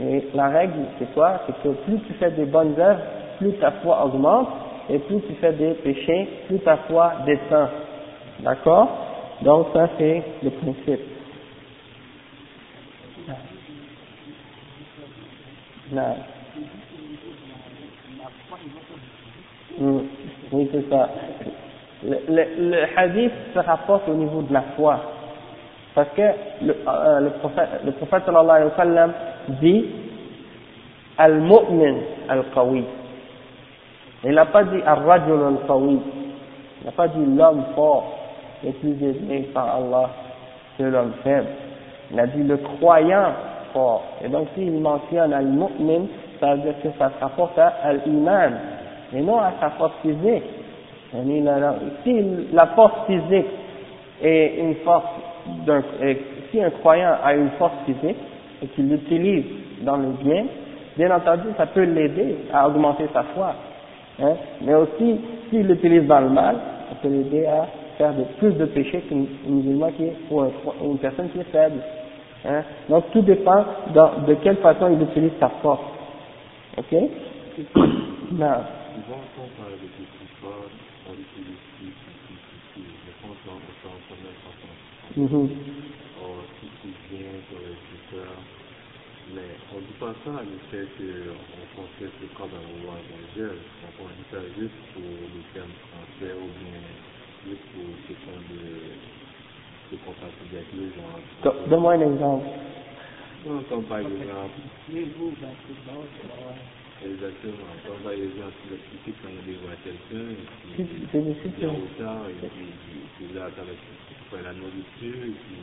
Et la règle, c'est quoi? C'est que plus tu fais des bonnes œuvres, plus ta foi augmente, et plus tu fais des péchés, plus ta foi descend. D'accord? Donc ça, c'est le principe. Non. Hmm. Oui, c'est ça. Le, le, le, hadith se rapporte au niveau de la foi. Parce que le, euh, le prophète, le prophète sallallahu alayhi wa sallam dit Al-Mu'min al-Qawi. Il n'a pas dit Al-Rajul al-Qawi. Il n'a pas dit l'homme fort, le plus aimé par Allah que l'homme faible. Il a dit le croyant Et donc s'il mentionne Al-Mu'min, ça veut dire que ça se rapporte à Al-Iman et non à sa force physique. Si la force physique est une force, si un croyant a une force physique et qu'il l'utilise dans le bien, bien entendu, ça peut l'aider à augmenter sa foi. Hein, mais aussi, s'il l'utilise dans le mal, ça peut l'aider à faire de, plus de péchés qu'un musulman qui est, ou une personne qui est faible. Hein? Donc tout dépend de, de quelle façon il utilise sa force. Ok? Non. Qu'on secteur, mais on ne dit pas ça fait qu'on que quand dans le roi évangile, donc on dit ça juste pour le terme français ou bien juste pour question de, avec gens. Donne-moi un exemple. Non, comme par exemple. Exactement. Quand par exemple, quand quelqu'un, et puis il est en retard, et puis il là, avec la nourriture, et puis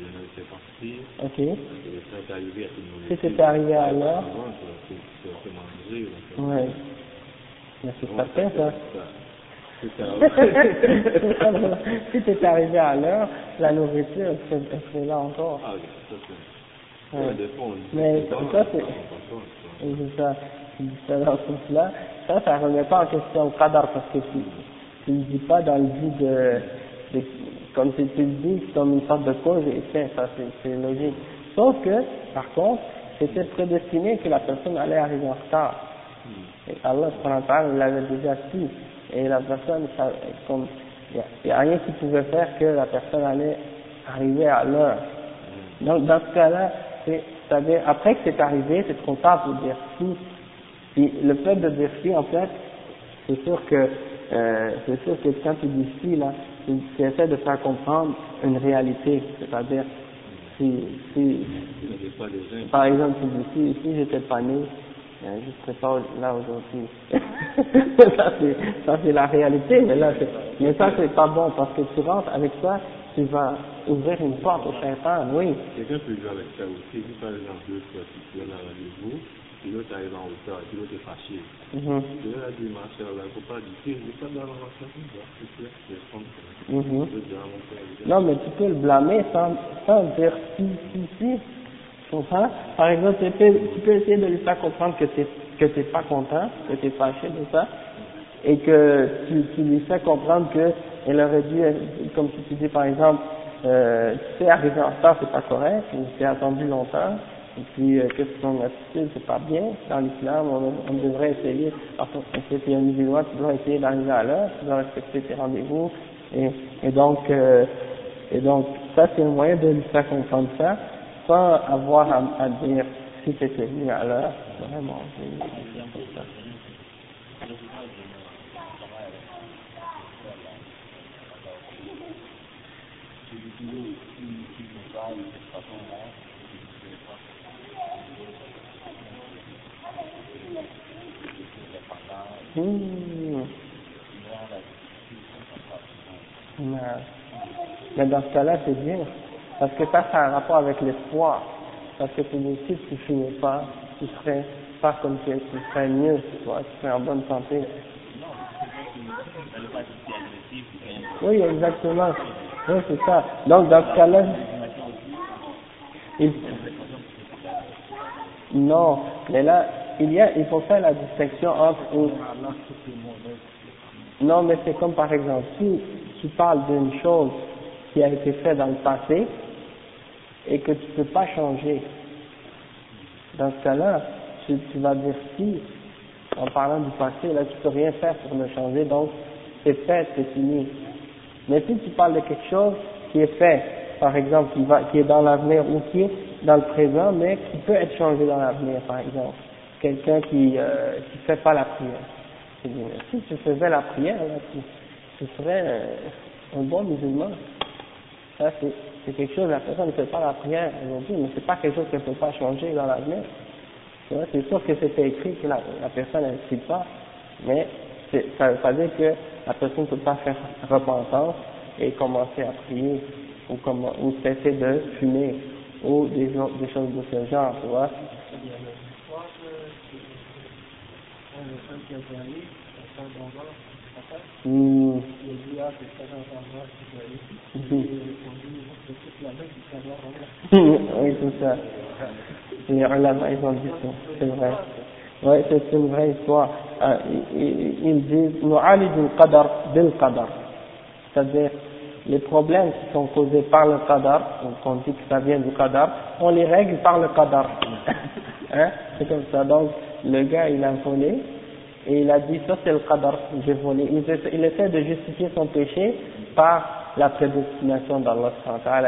partir. Ok. Et ça est arrivé à tout le monde. Si c'était arrivé à l'heure. C'est. Ouais. Mais c'est pas fait, ça. Si tu es arrivé à l'heure, la nourriture, serait là encore. Ah, oui, ça c'est. Ouais. Mais ça, c'est. C'est ça ça dans ce sens-là, ça, ça ne remet pas en question le qadar parce que tu ne dis pas dans le but de, de comme si tu le dis, comme une sorte de cause et effet, ça c'est logique. Sauf que, par contre, c'était prédestiné que la personne allait arriver en retard. Et Allah l'avait déjà su. Et la personne, comme, il n'y a, rien qui pouvait faire que la personne allait arriver à l'heure. Donc, dans ce cas-là, c'est-à-dire, après que c'est arrivé, c'est trop tard pour dire si. Puis, le fait de dire si, en fait, c'est sûr que, euh, c'est sûr que quand tu dis si, là, tu essaies de faire comprendre une réalité, c'est-à-dire, si, si, par exemple, tu dis si, si j'étais pas né, je ne serais pas là aujourd'hui. ça c'est la réalité, mais là mais ça c'est pas bon parce que tu rentres avec ça, tu vas ouvrir une porte au shaitan, oui. Quelqu'un peut jouer avec ça aussi, si par exemple deux fois tu es là rendez-vous, et l'autre arrive en hauteur, et l'autre est fâché. Là, il dit, ma soeur, il ne faut pas dire, je ne pas dans la c'est je vais prendre Non, mais tu peux le blâmer sans, sans dire si, si, si. Par exemple, tu peux, essayer de lui faire comprendre que tu que t'es pas content, que tu es fâché de ça, et que tu, tu lui fais comprendre que elle aurait dû, comme si tu dis par exemple, euh, tu sais, arriver en retard, c'est pas correct, ou tu attendu longtemps, et puis euh, que ton attitude, c'est pas bien, dans l'islam, on, devrait essayer, parce que tu es un musulman, tu dois essayer d'arriver à l'heure, tu dois respecter tes rendez-vous, et, et donc, euh, et donc, ça c'est un moyen de lui faire comprendre ça, sans avoir à, dire si étais venu à l'heure, vraiment. Mmh. Mais dans ce cas-là, c'est bien. Parce que ça, ça a un rapport avec l'espoir. Parce que tu dis, si tu finis pas, tu serais pas comme tu es, tu serais mieux, tu vois, tu serais en bonne santé. Oui, exactement. Oui, c'est ça. Donc, dans ce cas-là, il... non, mais là, il y a, il faut faire la distinction entre non, mais c'est comme par exemple, si tu parles d'une chose qui a été faite dans le passé, et que tu ne peux pas changer. Dans ce cas-là, tu, tu, vas dire si, en parlant du passé, là tu peux rien faire pour le changer, donc c'est fait, c'est fini. Mais si tu parles de quelque chose qui est fait, par exemple, qui, va, qui est dans l'avenir ou qui est dans le présent, mais qui peut être changé dans l'avenir, par exemple, quelqu'un qui euh, qui fait pas la prière. Si tu faisais la prière, là, tu, tu serais euh, un bon musulman. Ça, c'est c'est quelque chose, la personne ne fait pas la prière aujourd'hui, mais c'est pas quelque chose qu'elle ne peut pas changer dans l'avenir. C'est sûr que c'était écrit que la, la personne ne suit pas, mais ça veut pas dire que la personne ne peut pas faire repentance et commencer à prier ou, comment, ou cesser de fumer ou des, des choses de ce genre, tu vois. Oui, c'est ça. Les ulama, ils ont dit ça, c'est vrai. Oui, c'est une vraie histoire. Euh, ils disent, nous qadar bil qadar. C'est-à-dire, les problèmes qui sont causés par le qadar, on dit que ça vient du qadar, on les règle par le qadar. hein? C'est comme ça. Donc, le gars, il a volé, et il a dit, ça c'est le qadar, j'ai volé. Il essaie, de justifier son péché par la prédestination d'Allah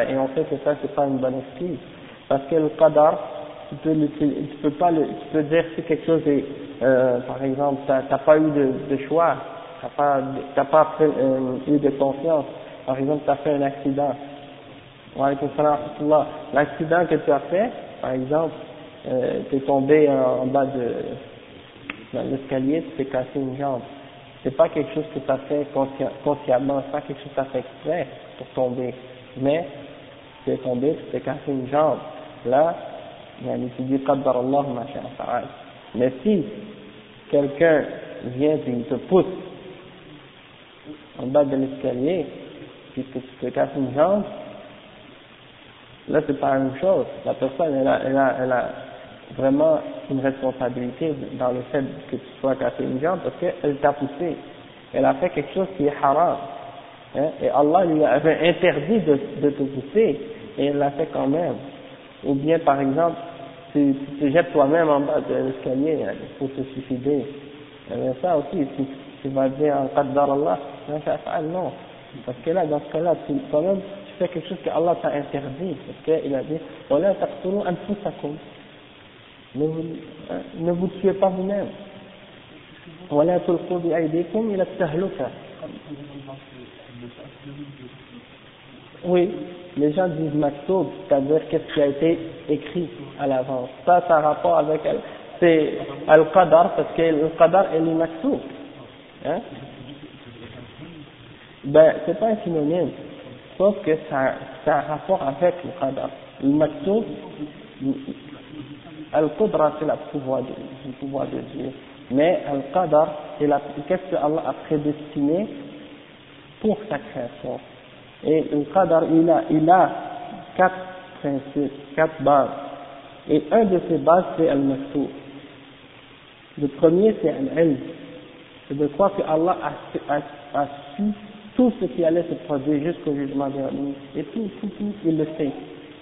et on sait que ça c'est pas une bonne excuse. Parce que le qadar tu peux tu peux pas le, tu peux dire si quelque chose est euh, par exemple t'as pas eu de, choix t'as pas t'as pas euh, eu de confiance. Par exemple tu as fait un accident. L'accident que tu as fait par exemple euh, tu es tombé en bas de l'escalier tu t'es cassé une jambe c'est pas quelque chose que tu as fait consciemment, c'est pas quelque chose que tu as fait exprès pour tomber, mais tu es tombé, tu t'es cassé une jambe. Là, tu dis Qaddar Allah, machin, Mais si quelqu'un vient et il te pousse en bas de l'escalier, puisque tu te casses une jambe, là c'est pas la même chose. La personne, elle a, elle a, elle a vraiment une responsabilité dans le fait que tu sois cassé une jambe parce qu'elle t'a poussé. Elle a fait quelque chose qui est haram. Hein, et Allah lui avait interdit de, de te pousser, et il l'a fait quand même. Ou bien, par exemple, tu, tu te jettes toi-même en bas de l'escalier hein, pour te suicider. Bien ça aussi, tu, vas dire en qaddar Allah, non. Parce que là, dans ce cas-là, tu, toi-même, tu fais quelque chose que Allah t'a interdit. Parce qu'il a dit, voilà, anfusakum. Ne vous, hein, ne vous tuez pas vous-même. Tulqu bi aydikum ila tahluka. Oui, les gens disent maktoub, c'est-à-dire qu'est-ce qui a été écrit à l'avance. Ça, ça a rapport avec, c'est al-qadar, parce que le qadar est le maktoub. Hein? Ben, c'est pas un synonyme, sauf que ça, ça a rapport avec le qadar. Le maktoub, al-qudra, c'est le pouvoir de, le pouvoir de Dieu. Mais al-qadar, c'est qu'est-ce que Allah a prédestiné pour sa création? Et le qadar, il a, il a quatre principes, quatre bases. Et un de ces bases, c'est al-maktoub. Le premier, c'est al-ilm. C'est de croire que Allah a, su tout ce qui allait se produire jusqu'au jugement dernier. Et tout, tout, tout, il le sait.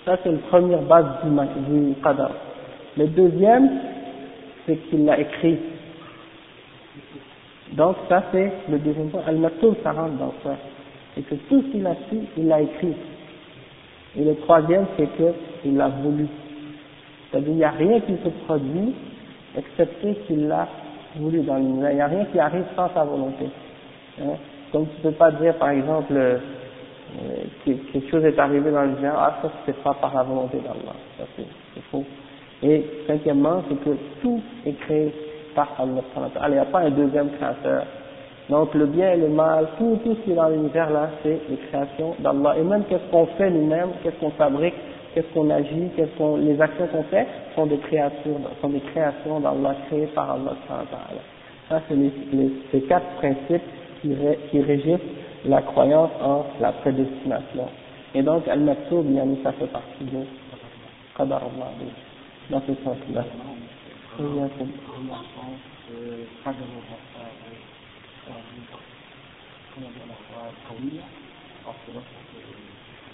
Ça, c'est la première base du, du qadar. Le deuxième, c'est qu'il l'a écrit. Donc ça c'est le deuxième point. Al-Maktoub, ça rentre dans ça et que tout ce qu'il a su, il l'a écrit. Et le troisième, c'est qu'il l'a voulu. C'est-à-dire, il n'y a rien qui se produit, excepté qu'il l'a voulu dans l'univers. Il n'y a rien qui arrive sans sa volonté. Hein? Comme tu ne peux pas dire, par exemple, euh, que quelque chose est arrivé dans l'univers, ah, ça, c'est pas par la volonté d'Allah. Ça, c'est faux. Et cinquièmement, c'est que tout est créé par Allah. Il n'y a pas un deuxième créateur. Donc le bien et le mal, tout, tout ce qui est dans l'univers là, c'est les créations d'Allah. Et même qu'est-ce qu'on fait nous-mêmes, qu'est-ce qu'on fabrique, qu'est-ce qu'on agit, quelles sont les actions qu'on fait, sont des créatures, sont des créations d'Allah créées par Allah. Ça c'est les, les, ces quatre principes qui, qui régissent la croyance en la prédestination. Et donc Al-Maktoub, ça fait partie de Qadar Allah, dans ce sens-là.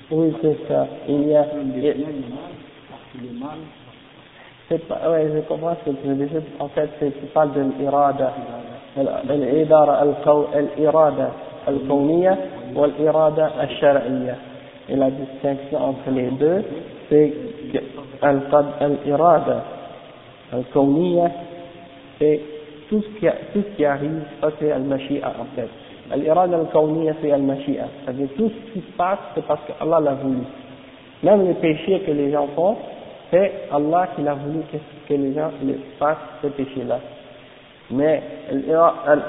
Oui, c'est ça. Il y a. C'est pas, ouais, je comprends ce que tu veux dire. En fait, tu parles de l'irada. L'irada al-irada al-kawniya ou l'irada al-shar'iyya. Et la distinction entre les deux c'est que l'irada al-kawniyya, c'est tout ce qui, tout qui arrive, ça c'est al-mashi'a en fait. Al-irada al-kawniyya c'est al-mashi'a. C'est-à-dire tout ce qui se passe, c'est parce que Allah l'a voulu. Même les péchés que les gens font, c'est Allah qui l'a voulu que, les gens fassent ces péchés-là. Mais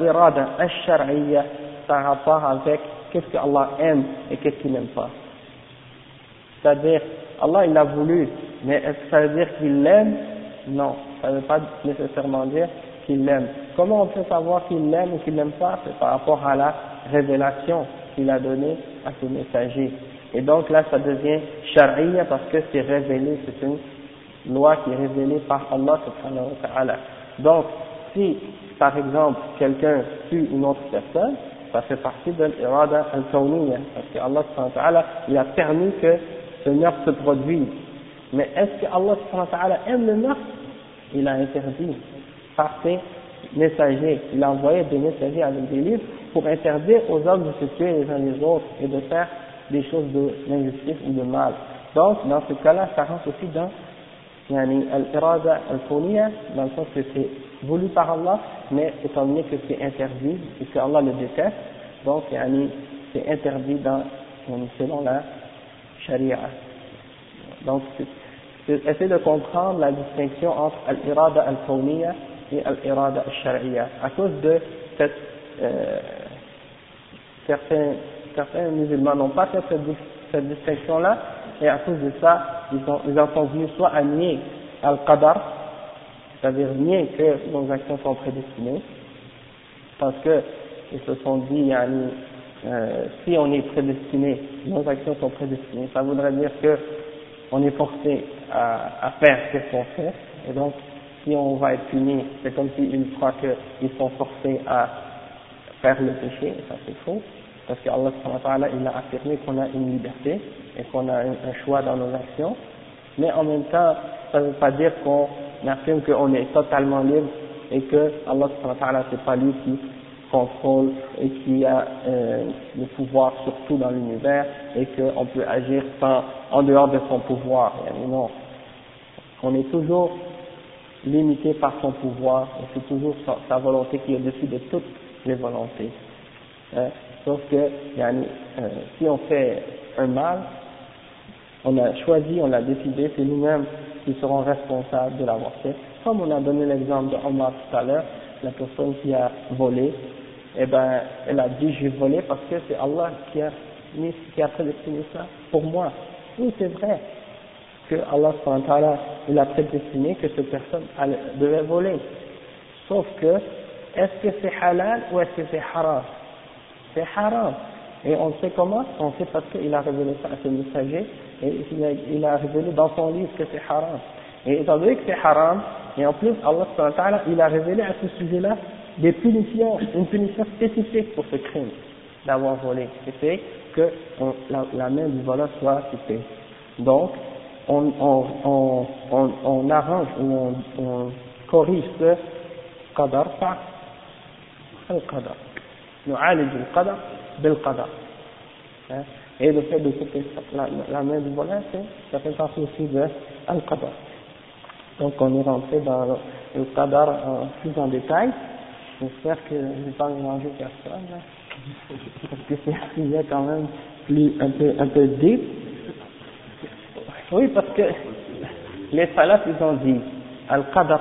l'irada al-shar'iyya, ça a rapport avec qu'est-ce que Allah aime et qu'est-ce qu'il n'aime pas. C'est-à-dire, Allah il l'a voulu, mais est-ce que ça veut dire qu'il l'aime? Non, ça ne veut pas nécessairement dire qu'il l'aime. Comment on peut savoir qu'il l'aime ou qu'il n'aime pas? C'est par rapport à la révélation qu'il a donnée à ses messagers. Et donc là, ça devient charia parce que c'est révélé, c'est une loi qui est révélée par Allah subhanahu wa ta'ala. Donc, si, par exemple, quelqu'un tue une autre personne, ça fait partie de l'irada al-kawniyya, parce que Allah subhanahu wa il a permis que ce meurtre se produise. Mais est-ce que Allah aime le meurtre Il a interdit par ses messagers. Il a envoyé des messagers avec des livres pour interdire aux hommes de se tuer les uns les autres et de faire des choses d'injustice ou de mal. Donc, dans ce cas-là, ça rentre aussi dans al-irada al dans le sens que c'est voulu par Allah, mais étant donné que c'est interdit et que Allah le déteste, donc c'est interdit dans, selon la sharia. Donc, essayez de comprendre la distinction entre al-irada al-kawniyya et al-irada al-shari'iyya. À cause de cette, euh, certains, certains musulmans n'ont pas fait cette, cette distinction-là, et à cause de ça, ils, ont, ils en sont soit à nier al-qadar, c'est-à-dire nier que nos actions sont prédestinées, parce que ils se sont dit, euh, si on est prédestiné, nos actions sont prédestinées, ça voudrait dire que on est forcé à, à faire ce qu'on fait, et donc si on va être puni, c'est comme s'ils croient qu'ils sont forcés à faire le péché, ça c'est faux. parce qu'Allah il a affirmé qu'on a une liberté et qu'on a un, choix dans nos actions, mais en même temps, ça ne veut pas dire qu'on affirme qu'on est totalement libre et que Allah c'est pas lui qui contrôle et qui a euh, le pouvoir sur tout dans l'univers et qu'on peut agir en dehors de son pouvoir. Non. On est toujours limité par son pouvoir et c'est toujours sa, volonté qui est au-dessus de toutes les volontés. Hein? Sauf que euh, si on fait un mal, on a choisi, on a décidé, c'est nous-mêmes qui serons responsables de l'avoir fait. Comme on a donné l'exemple de Omar tout à l'heure, la personne qui a volé, eh ben, elle a dit j'ai volé parce que c'est Allah qui a mis, qui a prédestiné ça pour moi. Oui, c'est vrai que Allah il a prédestiné que cette personne devait voler. Sauf que, est-ce que c'est halal ou est-ce que c'est haram? C'est haram. Et on sait comment? On sait parce qu'il a révélé ça à ses messagers et il a, il a révélé dans son livre que c'est haram. Et étant donné que c'est haram, et en plus Allah il a révélé à ce sujet-là des punitions, une punition spécifique pour ce crime d'avoir volé, qui fait que la, la, main du voleur soit coupée. Donc, on, on, on, arrange ou on, corrige ce qadar par le qadar. Nous le qadar, bel qadar. Hein? Et le fait de couper la, la main du voleur, ça fait partie aussi de al-qadar. Donc on est rentré dans le, qadar en plus en détail. J'espère que je ne vais pas mélanger personne, parce que c'est un sujet quand même plus, un peu, un peu deep. Oui, parce que les salafs, ils ont dit, Al-Qadr,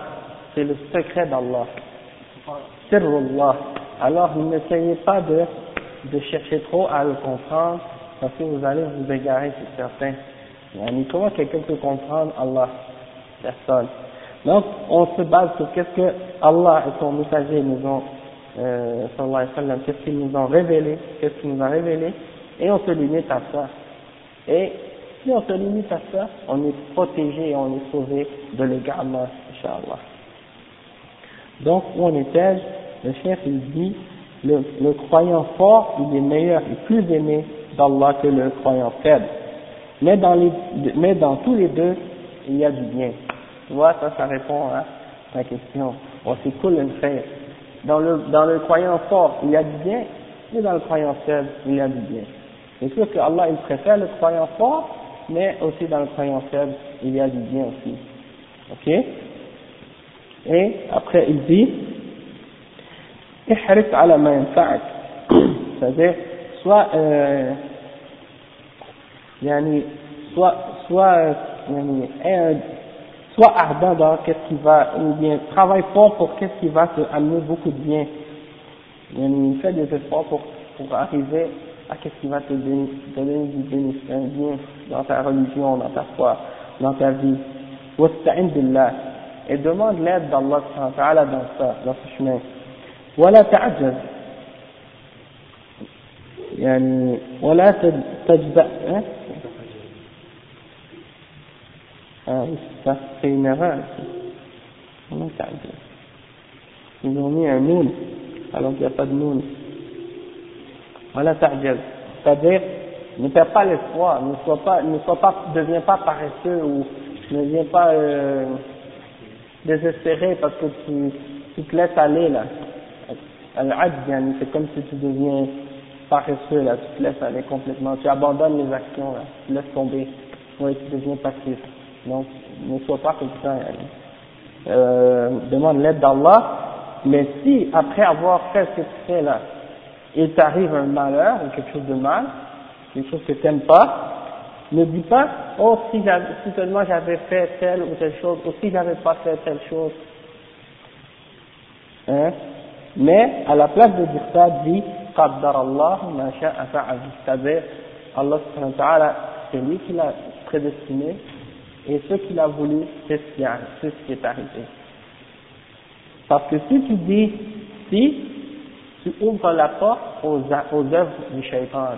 c'est le secret d'Allah. Sirrullah. Alors, n'essayez pas de, de chercher trop à le comprendre, parce que vous allez vous égarer, c'est certain. Comment quelqu'un peut comprendre Allah Personne. Donc, on se base sur qu'est-ce que Allah et son messager nous ont, euh, qu'est-ce qu'ils nous ont révélé, qu'est-ce qu'ils nous ont révélé, et on se limite à ça. Et si on se limite à ça, on est protégé et on est sauvé de l'égarement, Inch'Allah. Donc, où on était, le chef il dit, le, le croyant fort, il est meilleur et plus aimé d'Allah que le croyant faible. Mais dans, les, mais dans tous les deux, il y a du bien. Tu vois, ça, ça répond à ta question. Bon, c'est cool le fait. Dans le, dans le croyant fort, il y a du bien, mais dans le croyant faible, il y a du bien. C'est sûr que Allah, il préfère le croyant fort, mais aussi dans le croyant faible, il y a du bien aussi. Ok? Et après, il dit, c'est-à-dire, soit, euh, soit, soit, yani, soit ardent dans qu'est-ce qui va, ou bien travaille fort pour qu'est-ce qui va te amener beaucoup de bien. Il fait des efforts pour, pour arriver à qu'est-ce qui va te donner, du bénéfice, bien dans ta religion, dans ta foi, dans ta vie. billah. Et demande l'aide d'Allah dans ça, dans ce chemin. ولا تعجز يعني ولا تجزأ ah ça, c'est une erreur. Ils ont mis un noun, alors qu'il n'y a pas de noun. Voilà ta'jal. C'est-à-dire, ne perds pas l'espoir, ne sois pas, ne sois pas, deviens pas paresseux ou ne viens pas euh, désespéré parce que tu, tu te laisses aller là. c'est comme si tu deviens paresseux là, tu te laisses aller complètement, tu abandonnes les actions là, tu laisses tomber, oui, tu deviens passif. Donc, ne sois pas comme ça. Euh, demande l'aide d'Allah. Mais si, après avoir fait ce que tu fais là, il t'arrive un malheur ou quelque chose de mal, quelque chose que tu n'aimes pas, ne dis pas, oh, si, seulement j'avais fait telle ou telle chose, ou si j'avais pas fait telle chose. Hein? Mais, à la place de dire ça, dis, qaddar Allah, ma sha'a C'est-à-dire, Allah c'est lui qui l'a prédestiné, et ce qu'il a voulu, c'est ce qui, est arrivé. Parce que si tu dis si, tu ouvres la porte aux, aux œuvres du shaitan.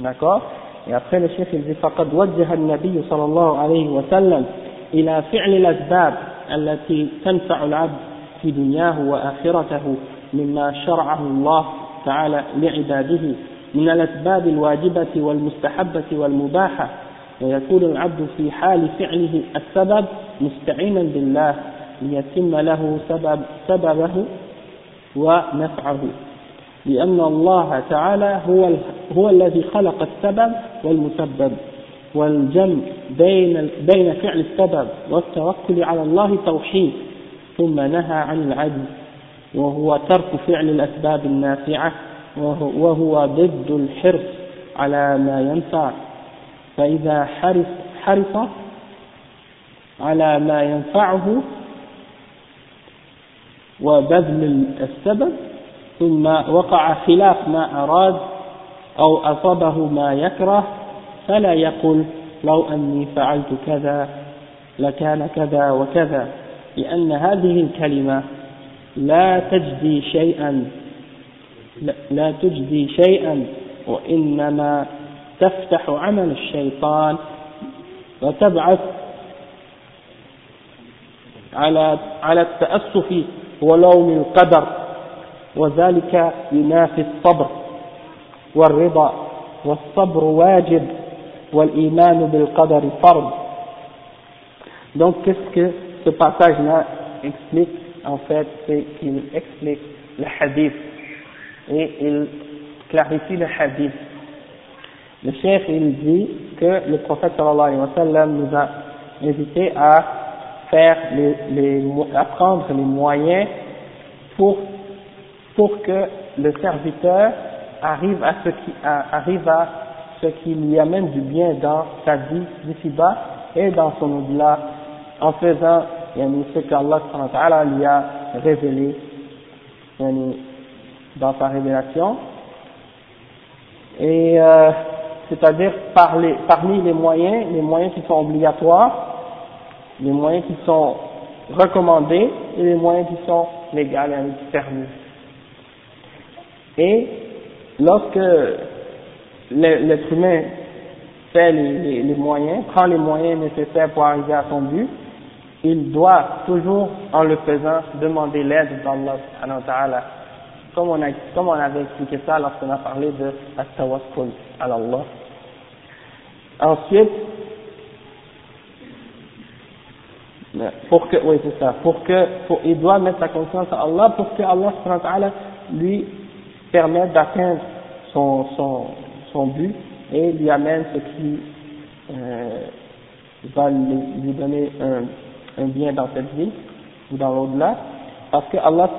D'accord Et après le chef il dit فقد وجه النبي صلى الله عليه وسلم إلى فعل الأسباب التي تنفع العبد في دنياه وآخرته مما شرعه الله تعالى لعباده من الأسباب الواجبة والمستحبة والمباحة ويكون العبد في حال فعله السبب مستعينا بالله ليتم له سبب سببه ونفعه. لأن الله تعالى هو هو الذي خلق السبب والمسبب والجمع بين بين فعل السبب والتوكل على الله توحيد ثم نهى عن العجز وهو ترك فعل الأسباب النافعة وهو ضد الحرص على ما ينفع. فإذا حرص حرص على ما ينفعه وبذل السبب ثم وقع خلاف ما أراد أو أصابه ما يكره فلا يقل لو أني فعلت كذا لكان كذا وكذا لأن هذه الكلمة لا تجدي شيئا لا تجدي شيئا وإنما تفتح عمل الشيطان وتبعث على على التأسف ولوم القدر وذلك ينافي الصبر والرضا والصبر واجب والإيمان بالقدر فرض. Donc qu'est-ce que ce passage là explique? En fait c'est qu'il explique le hadith. Et il clarifie le hadith. Le chef il dit que le prophète sallallahu alayhi wa sallam nous a invité à faire les, les, à prendre les moyens pour pour que le serviteur arrive à ce qui arrive à ce qui lui amène du bien dans sa vie d'ici-bas et dans son au-delà en faisant ce qu'Allah lui a révélé dans sa révélation. Et euh, c'est-à-dire parmi les moyens, les moyens qui sont obligatoires, les moyens qui sont recommandés et les moyens qui sont légaux et permis. Et lorsque l'être humain fait les, moyens, prend les moyens nécessaires pour arriver à son but, il doit toujours, en le faisant, demander l'aide d'Allah ta'ala. Comme on, a, comme on avait expliqué ça lorsqu'on a parlé de at-tawakkul à Allah. Ensuite, pour que, oui c'est ça, pour que, il doit mettre sa confiance à Allah pour que Allah lui permette d'atteindre son, son, son but et lui amène ce qui euh, va lui, lui donner un, un, bien dans cette vie ou dans l'au-delà, parce que Allah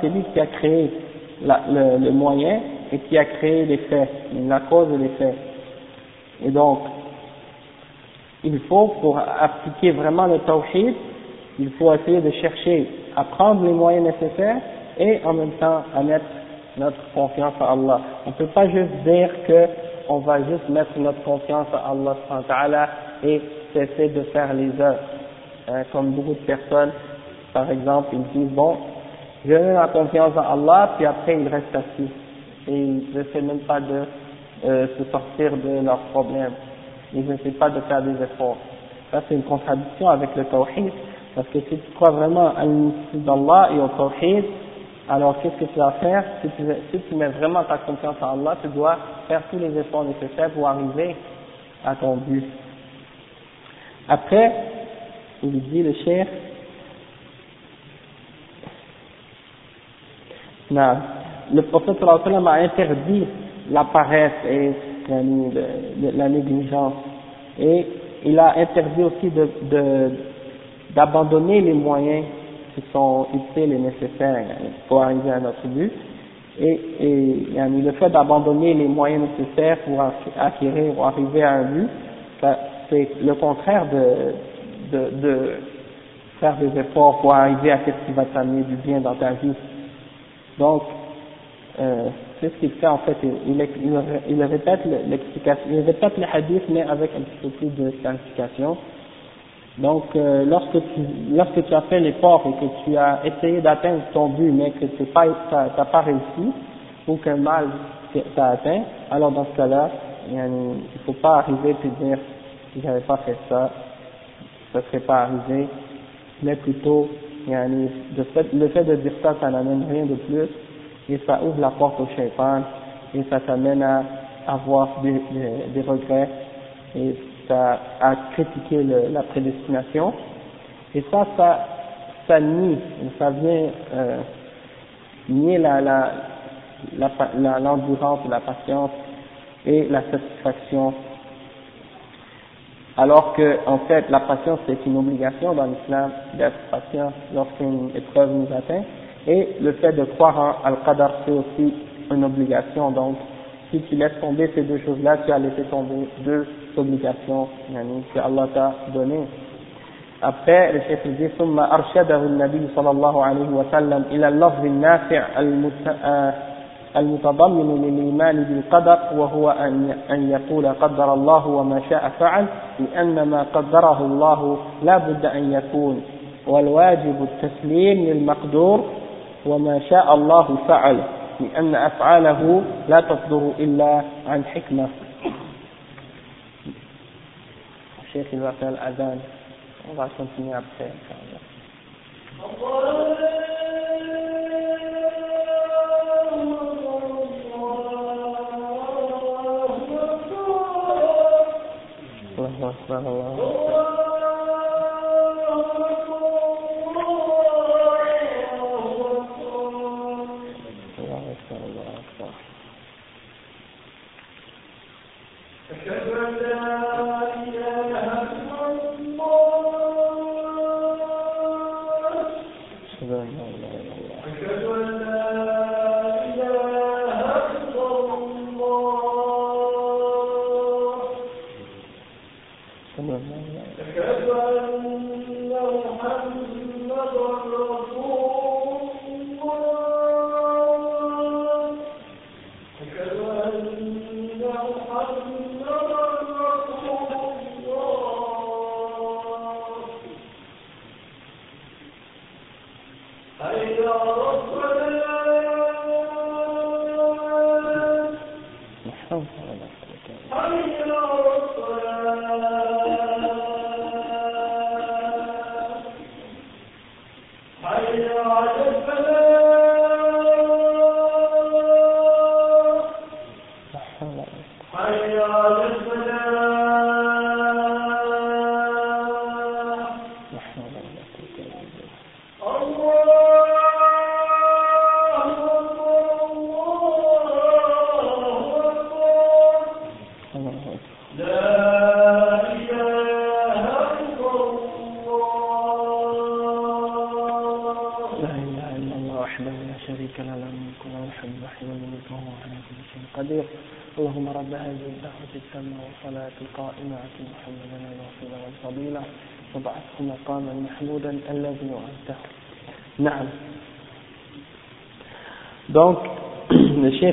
c'est lui qui a créé la, le, le, moyen et qui a créé les faits, la cause et les faits. Et donc, il faut, pour appliquer vraiment le tawhid, il faut essayer de chercher à prendre les moyens nécessaires et en même temps à mettre notre confiance à Allah. On ne peut pas juste dire que on va juste mettre notre confiance à Allah et cesser de faire les œuvres. Hein, comme beaucoup de personnes, par exemple, ils disent bon, je mets ma confiance à Allah, puis après ils restent assis. Et ils n'essaient même pas de euh, se sortir de leurs problèmes. Ils n'essaient pas de faire des efforts. Ça c'est une contradiction avec le tawhid, parce que si tu crois vraiment à l'unité d'Allah et au tawhid, alors qu'est-ce que tu vas faire? Si tu, si tu mets vraiment ta confiance en Allah, tu dois faire tous les efforts nécessaires pour arriver à ton but. Après, il dit le chef, non, le prophète a interdit la paresse et la, négligence. Et il a interdit aussi de, d'abandonner les moyens qui sont utiles et nécessaires pour arriver à notre but. Et, le fait d'abandonner les moyens nécessaires pour acquérir ou arriver à un but, c'est le contraire de, de, de, faire des efforts pour arriver à ce qui va t'amener du bien dans ta vie. Donc, euh, c'est ce qu'il fait en fait, il, répète l'explication, il répète les hadiths mais avec un petit peu plus de clarification. Donc, euh, lorsque tu lorsque tu as fait l'effort et que tu as essayé d'atteindre ton but mais que tu n'as pas, réussi ou qu'un mal t'a atteint, alors dans ce cas-là, il ne faut pas arriver et dire si j'avais pas fait ça, ça serait pas arrivé, mais plutôt, fait, le fait de dire ça, ça n'amène rien de plus. Et ça ouvre la porte au shaitan. Et ça t'amène à avoir des, regrets. Et ça à critiquer la prédestination. Et ça ça nie ça vient euh, nier la la l'endurance la, la patience et la satisfaction alors que en fait la patience c'est une obligation dans l'islam d'être patient lorsqu'une épreuve nous atteint et le fait de croire en Al-Qadar c'est aussi une obligation donc si tu laisses tomber ces deux choses-là tu as laissé tomber deux obligations que Allah t'a données après le chef dit ثم أرشده النبي صلى الله عليه وسلم إلى اللفظ النافع المتضمن للإيمان بالقدر وهو أن, يقول قدر الله وما شاء فعل لأن ما قدره الله لا بد أن يكون. والواجب التسليم للمقدور وما شاء الله فعل لأن أفعاله لا تصدر إلا عن حكمة. الشيخ الوفاء الأذان. on va continuer après. الله أكبر الله Donc,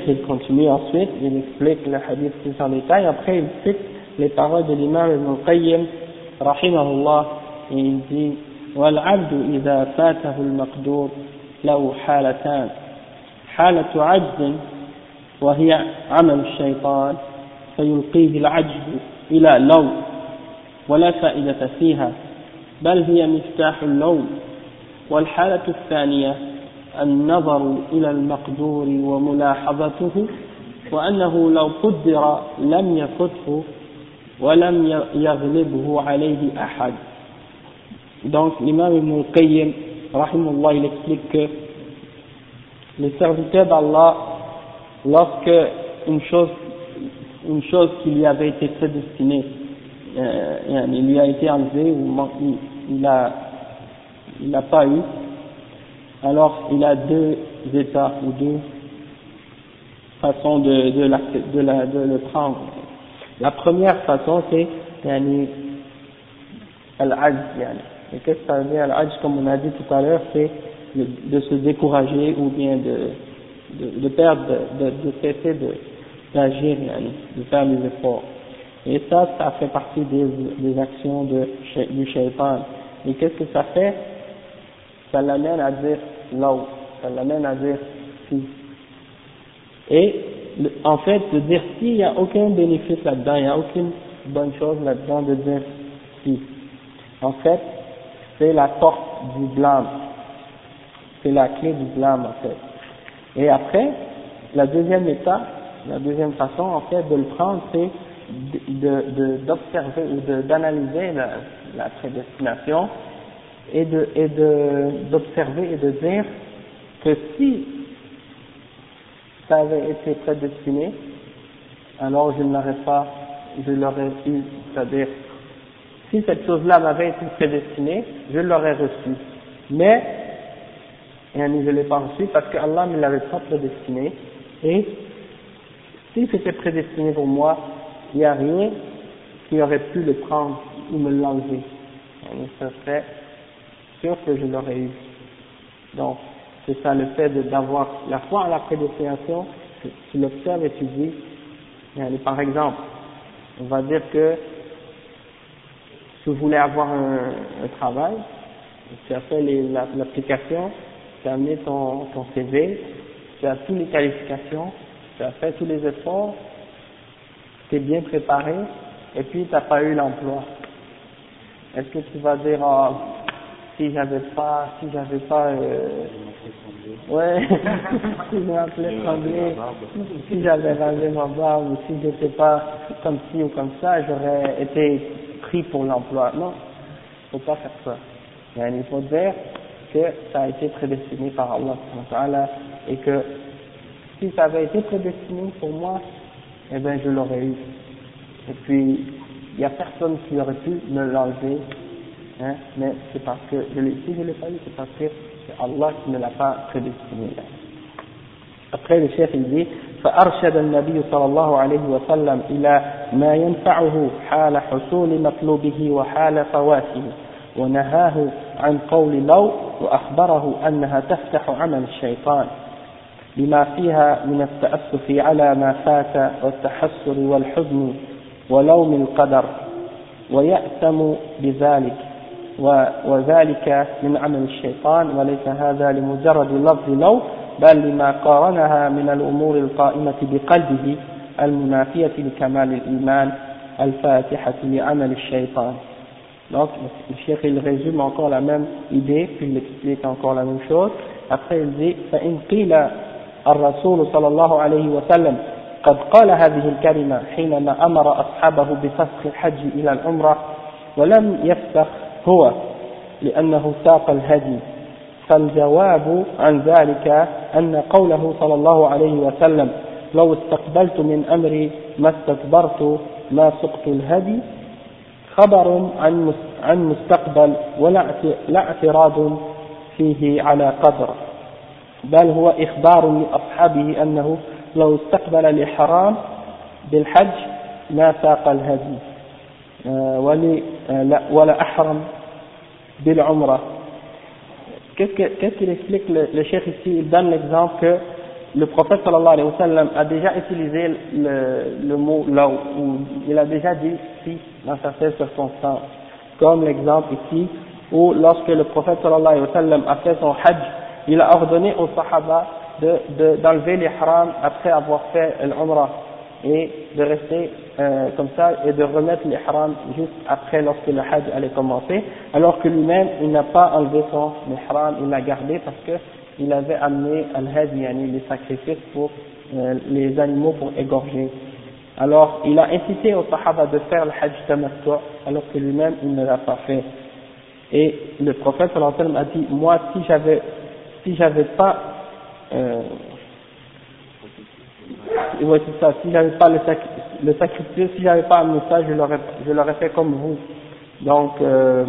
il continue ensuite, il explique le hadith plus en détail, après il cite les paroles de l'imam Ibn Qayyim, rahimahullah, et il dit والعبد إذا فاته المقدور له حالتان حالة عجز وهي عمل الشيطان فيلقيه العجز إلى لوم ولا فائدة فيها بل هي مفتاح اللوم والحالة الثانية النظر إلى المقدور وملاحظته وأنه لو قدر لم يفته ولم يغلبه عليه أحد Donc l'imam Ibn al-Qayyim, rahimullah, il explique que les serviteurs d'Allah, lorsque une chose, une chose qui lui avait été prédestinée, euh, il lui a été enlevée ou il n'a il a pas eu, alors il a deux états ou deux façons de, le prendre. La première façon c'est al-ajz. Et qu'est-ce que ça veut dire al-ajz comme on a dit tout à l'heure c'est de, se décourager ou bien de, perdre, de, de cesser d'agir, de faire des efforts. Et ça, ça fait partie des, des actions de, du shaitan. Et qu'est-ce que ça fait? Ça l'amène à dire là ça l'amène à dire si. Et en fait, de dire si, il n'y a aucun bénéfice là-dedans, il n'y a aucune bonne chose là-dedans de dire si. En fait, c'est la porte du blâme. C'est la clé du blâme en fait. Et après, la deuxième étape, la deuxième façon en fait de le prendre, c'est d'observer ou d'analyser la, la, prédestination et de et d'observer et de dire que si ça avait été prédestiné, alors je n'aurais pas, je l'aurais eu, c'est-à-dire si cette chose-là m'avait été prédestinée, je l'aurais reçue. Mais et je ne l'ai pas reçu parce que Allah ne l'avait pas prédestiné. Et si c'était prédestiné pour moi, il n'y a rien qui aurait pu le prendre ou me l'enlever. Ce serait que je l'aurais eu. Donc, c'est ça le fait d'avoir la foi à la prédestination, tu l'observes et tu dis, par exemple, on va dire que vous voulez avoir un, travail, tu as fait l'application, tu as amené ton, CV, tu as toutes les qualifications, tu as fait tous les efforts, tu es bien préparé, et puis tu n'as pas eu l'emploi. Est-ce que tu vas dire, oh, si j'avais pas, si j'avais pas, euh, ouais, si je m'appelais si j'avais rasé ma barbe, ou si j'étais pas comme ci ou comme ça, j'aurais été pris pour l'emploi. Non, faut pas faire ça. Il faut dire que ça a été prédestiné par Allah et que si ça avait été prédestiné pour moi, eh bien je l'aurais eu. Et puis, il n'y a personne qui aurait pu me l'enlever, hein, mais c'est parce que je si je l'ai pas eu, c'est parce que c'est Allah qui ne l'a pas prédestiné. Après, le chef il dit, فأرشد النبي صلى الله عليه وسلم إلى ما ينفعه حال حصول مطلوبه وحال فواته ونهاه عن قول لو وأخبره أنها تفتح عمل الشيطان لما فيها من التأسف على ما فات والتحسر والحزن ولوم القدر ويأثم بذلك وذلك من عمل الشيطان وليس هذا لمجرد لفظ لو بل لما قارنها من الأمور القائمة بقلبه المنافية لكمال الإيمان الفاتحة لعمل الشيطان Donc, le cheikh, il résume encore la même idée, puis il explique encore la même chose. Après, il dit, فإن قيل الرسول صلى الله عليه وسلم قد قال هذه الكلمة حينما أمر أصحابه بفسخ الحج إلى العمرة ولم يفسخ هو لأنه ساق الهدي. فالجواب عن ذلك أن قوله صلى الله عليه وسلم لو استقبلت من أمري ما استكبرت ما سقت الهدي خبر عن عن مستقبل ولا اعتراض فيه على قدر. بل هو إخبار لأصحابه أنه لو استقبل الإحرام بالحج ما ساق الهدي. ولا أحرم بالعمرة Qu'est-ce qu'il explique le, le chef ici Il donne l'exemple que le prophète sallallahu alayhi wa sallam a déjà utilisé le, le mot là où il a déjà dit si dans certaines circonstances, comme l'exemple ici où lorsque le prophète sallallahu alayhi wa sallam a fait son hajj, il a ordonné aux sahaba d'enlever de, l'ihram après avoir fait l'umrah et de rester euh, comme ça et de remettre l'ihram juste après lorsque le hajj allait commencer, alors que lui-même il n'a pas enlevé son ihram, il l'a gardé parce que il avait amené al-hadi, les sacrifices pour euh, les animaux pour égorger. Alors, il a incité aux sahaba de faire le hajj tamattu, alors que lui-même, il ne l'a pas fait. Et le prophète sallallahu a dit, moi, si j'avais, si j'avais pas, euh, ouais, c'est ça, si j'avais pas le, le sacrifice, si j'avais pas amené ça, je l'aurais, fait comme vous. Donc, euh,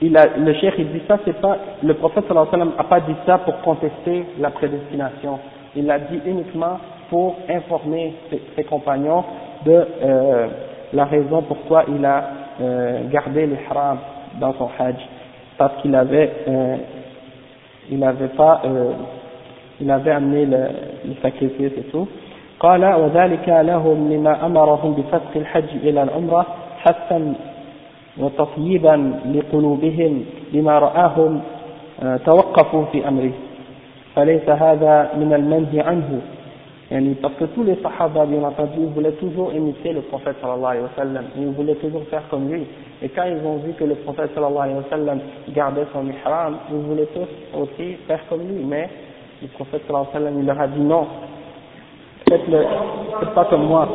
il a, le cheikh il dit ça, c'est pas, le prophète sallallahu a pas dit ça pour contester la prédestination. Il l'a dit uniquement pour informer ses, compagnons de euh, la raison pourquoi il a euh, gardé l'ihram dans son hajj. Parce qu'il avait, il avait pas, il avait amené le, le sacrifice et tout. قال وذلك لهم لما أمرهم بفتح الحج إلى العمرة حثا وتطييبا لقلوبهم لما رآهم توقفوا في أمره فليس هذا من المنهي عنه يعني parce que tous les sahaba bien entendu ils voulaient toujours imiter le prophète sallallahu alayhi wa sallam ils voulaient toujours faire comme lui et quand ils ont vu que le prophète sallallahu alayhi wa sallam gardait son ihram ils voulaient tous aussi faire comme lui mais le prophète sallallahu alayhi wa sallam, il leur a dit non, faites-le, faites pas comme moi.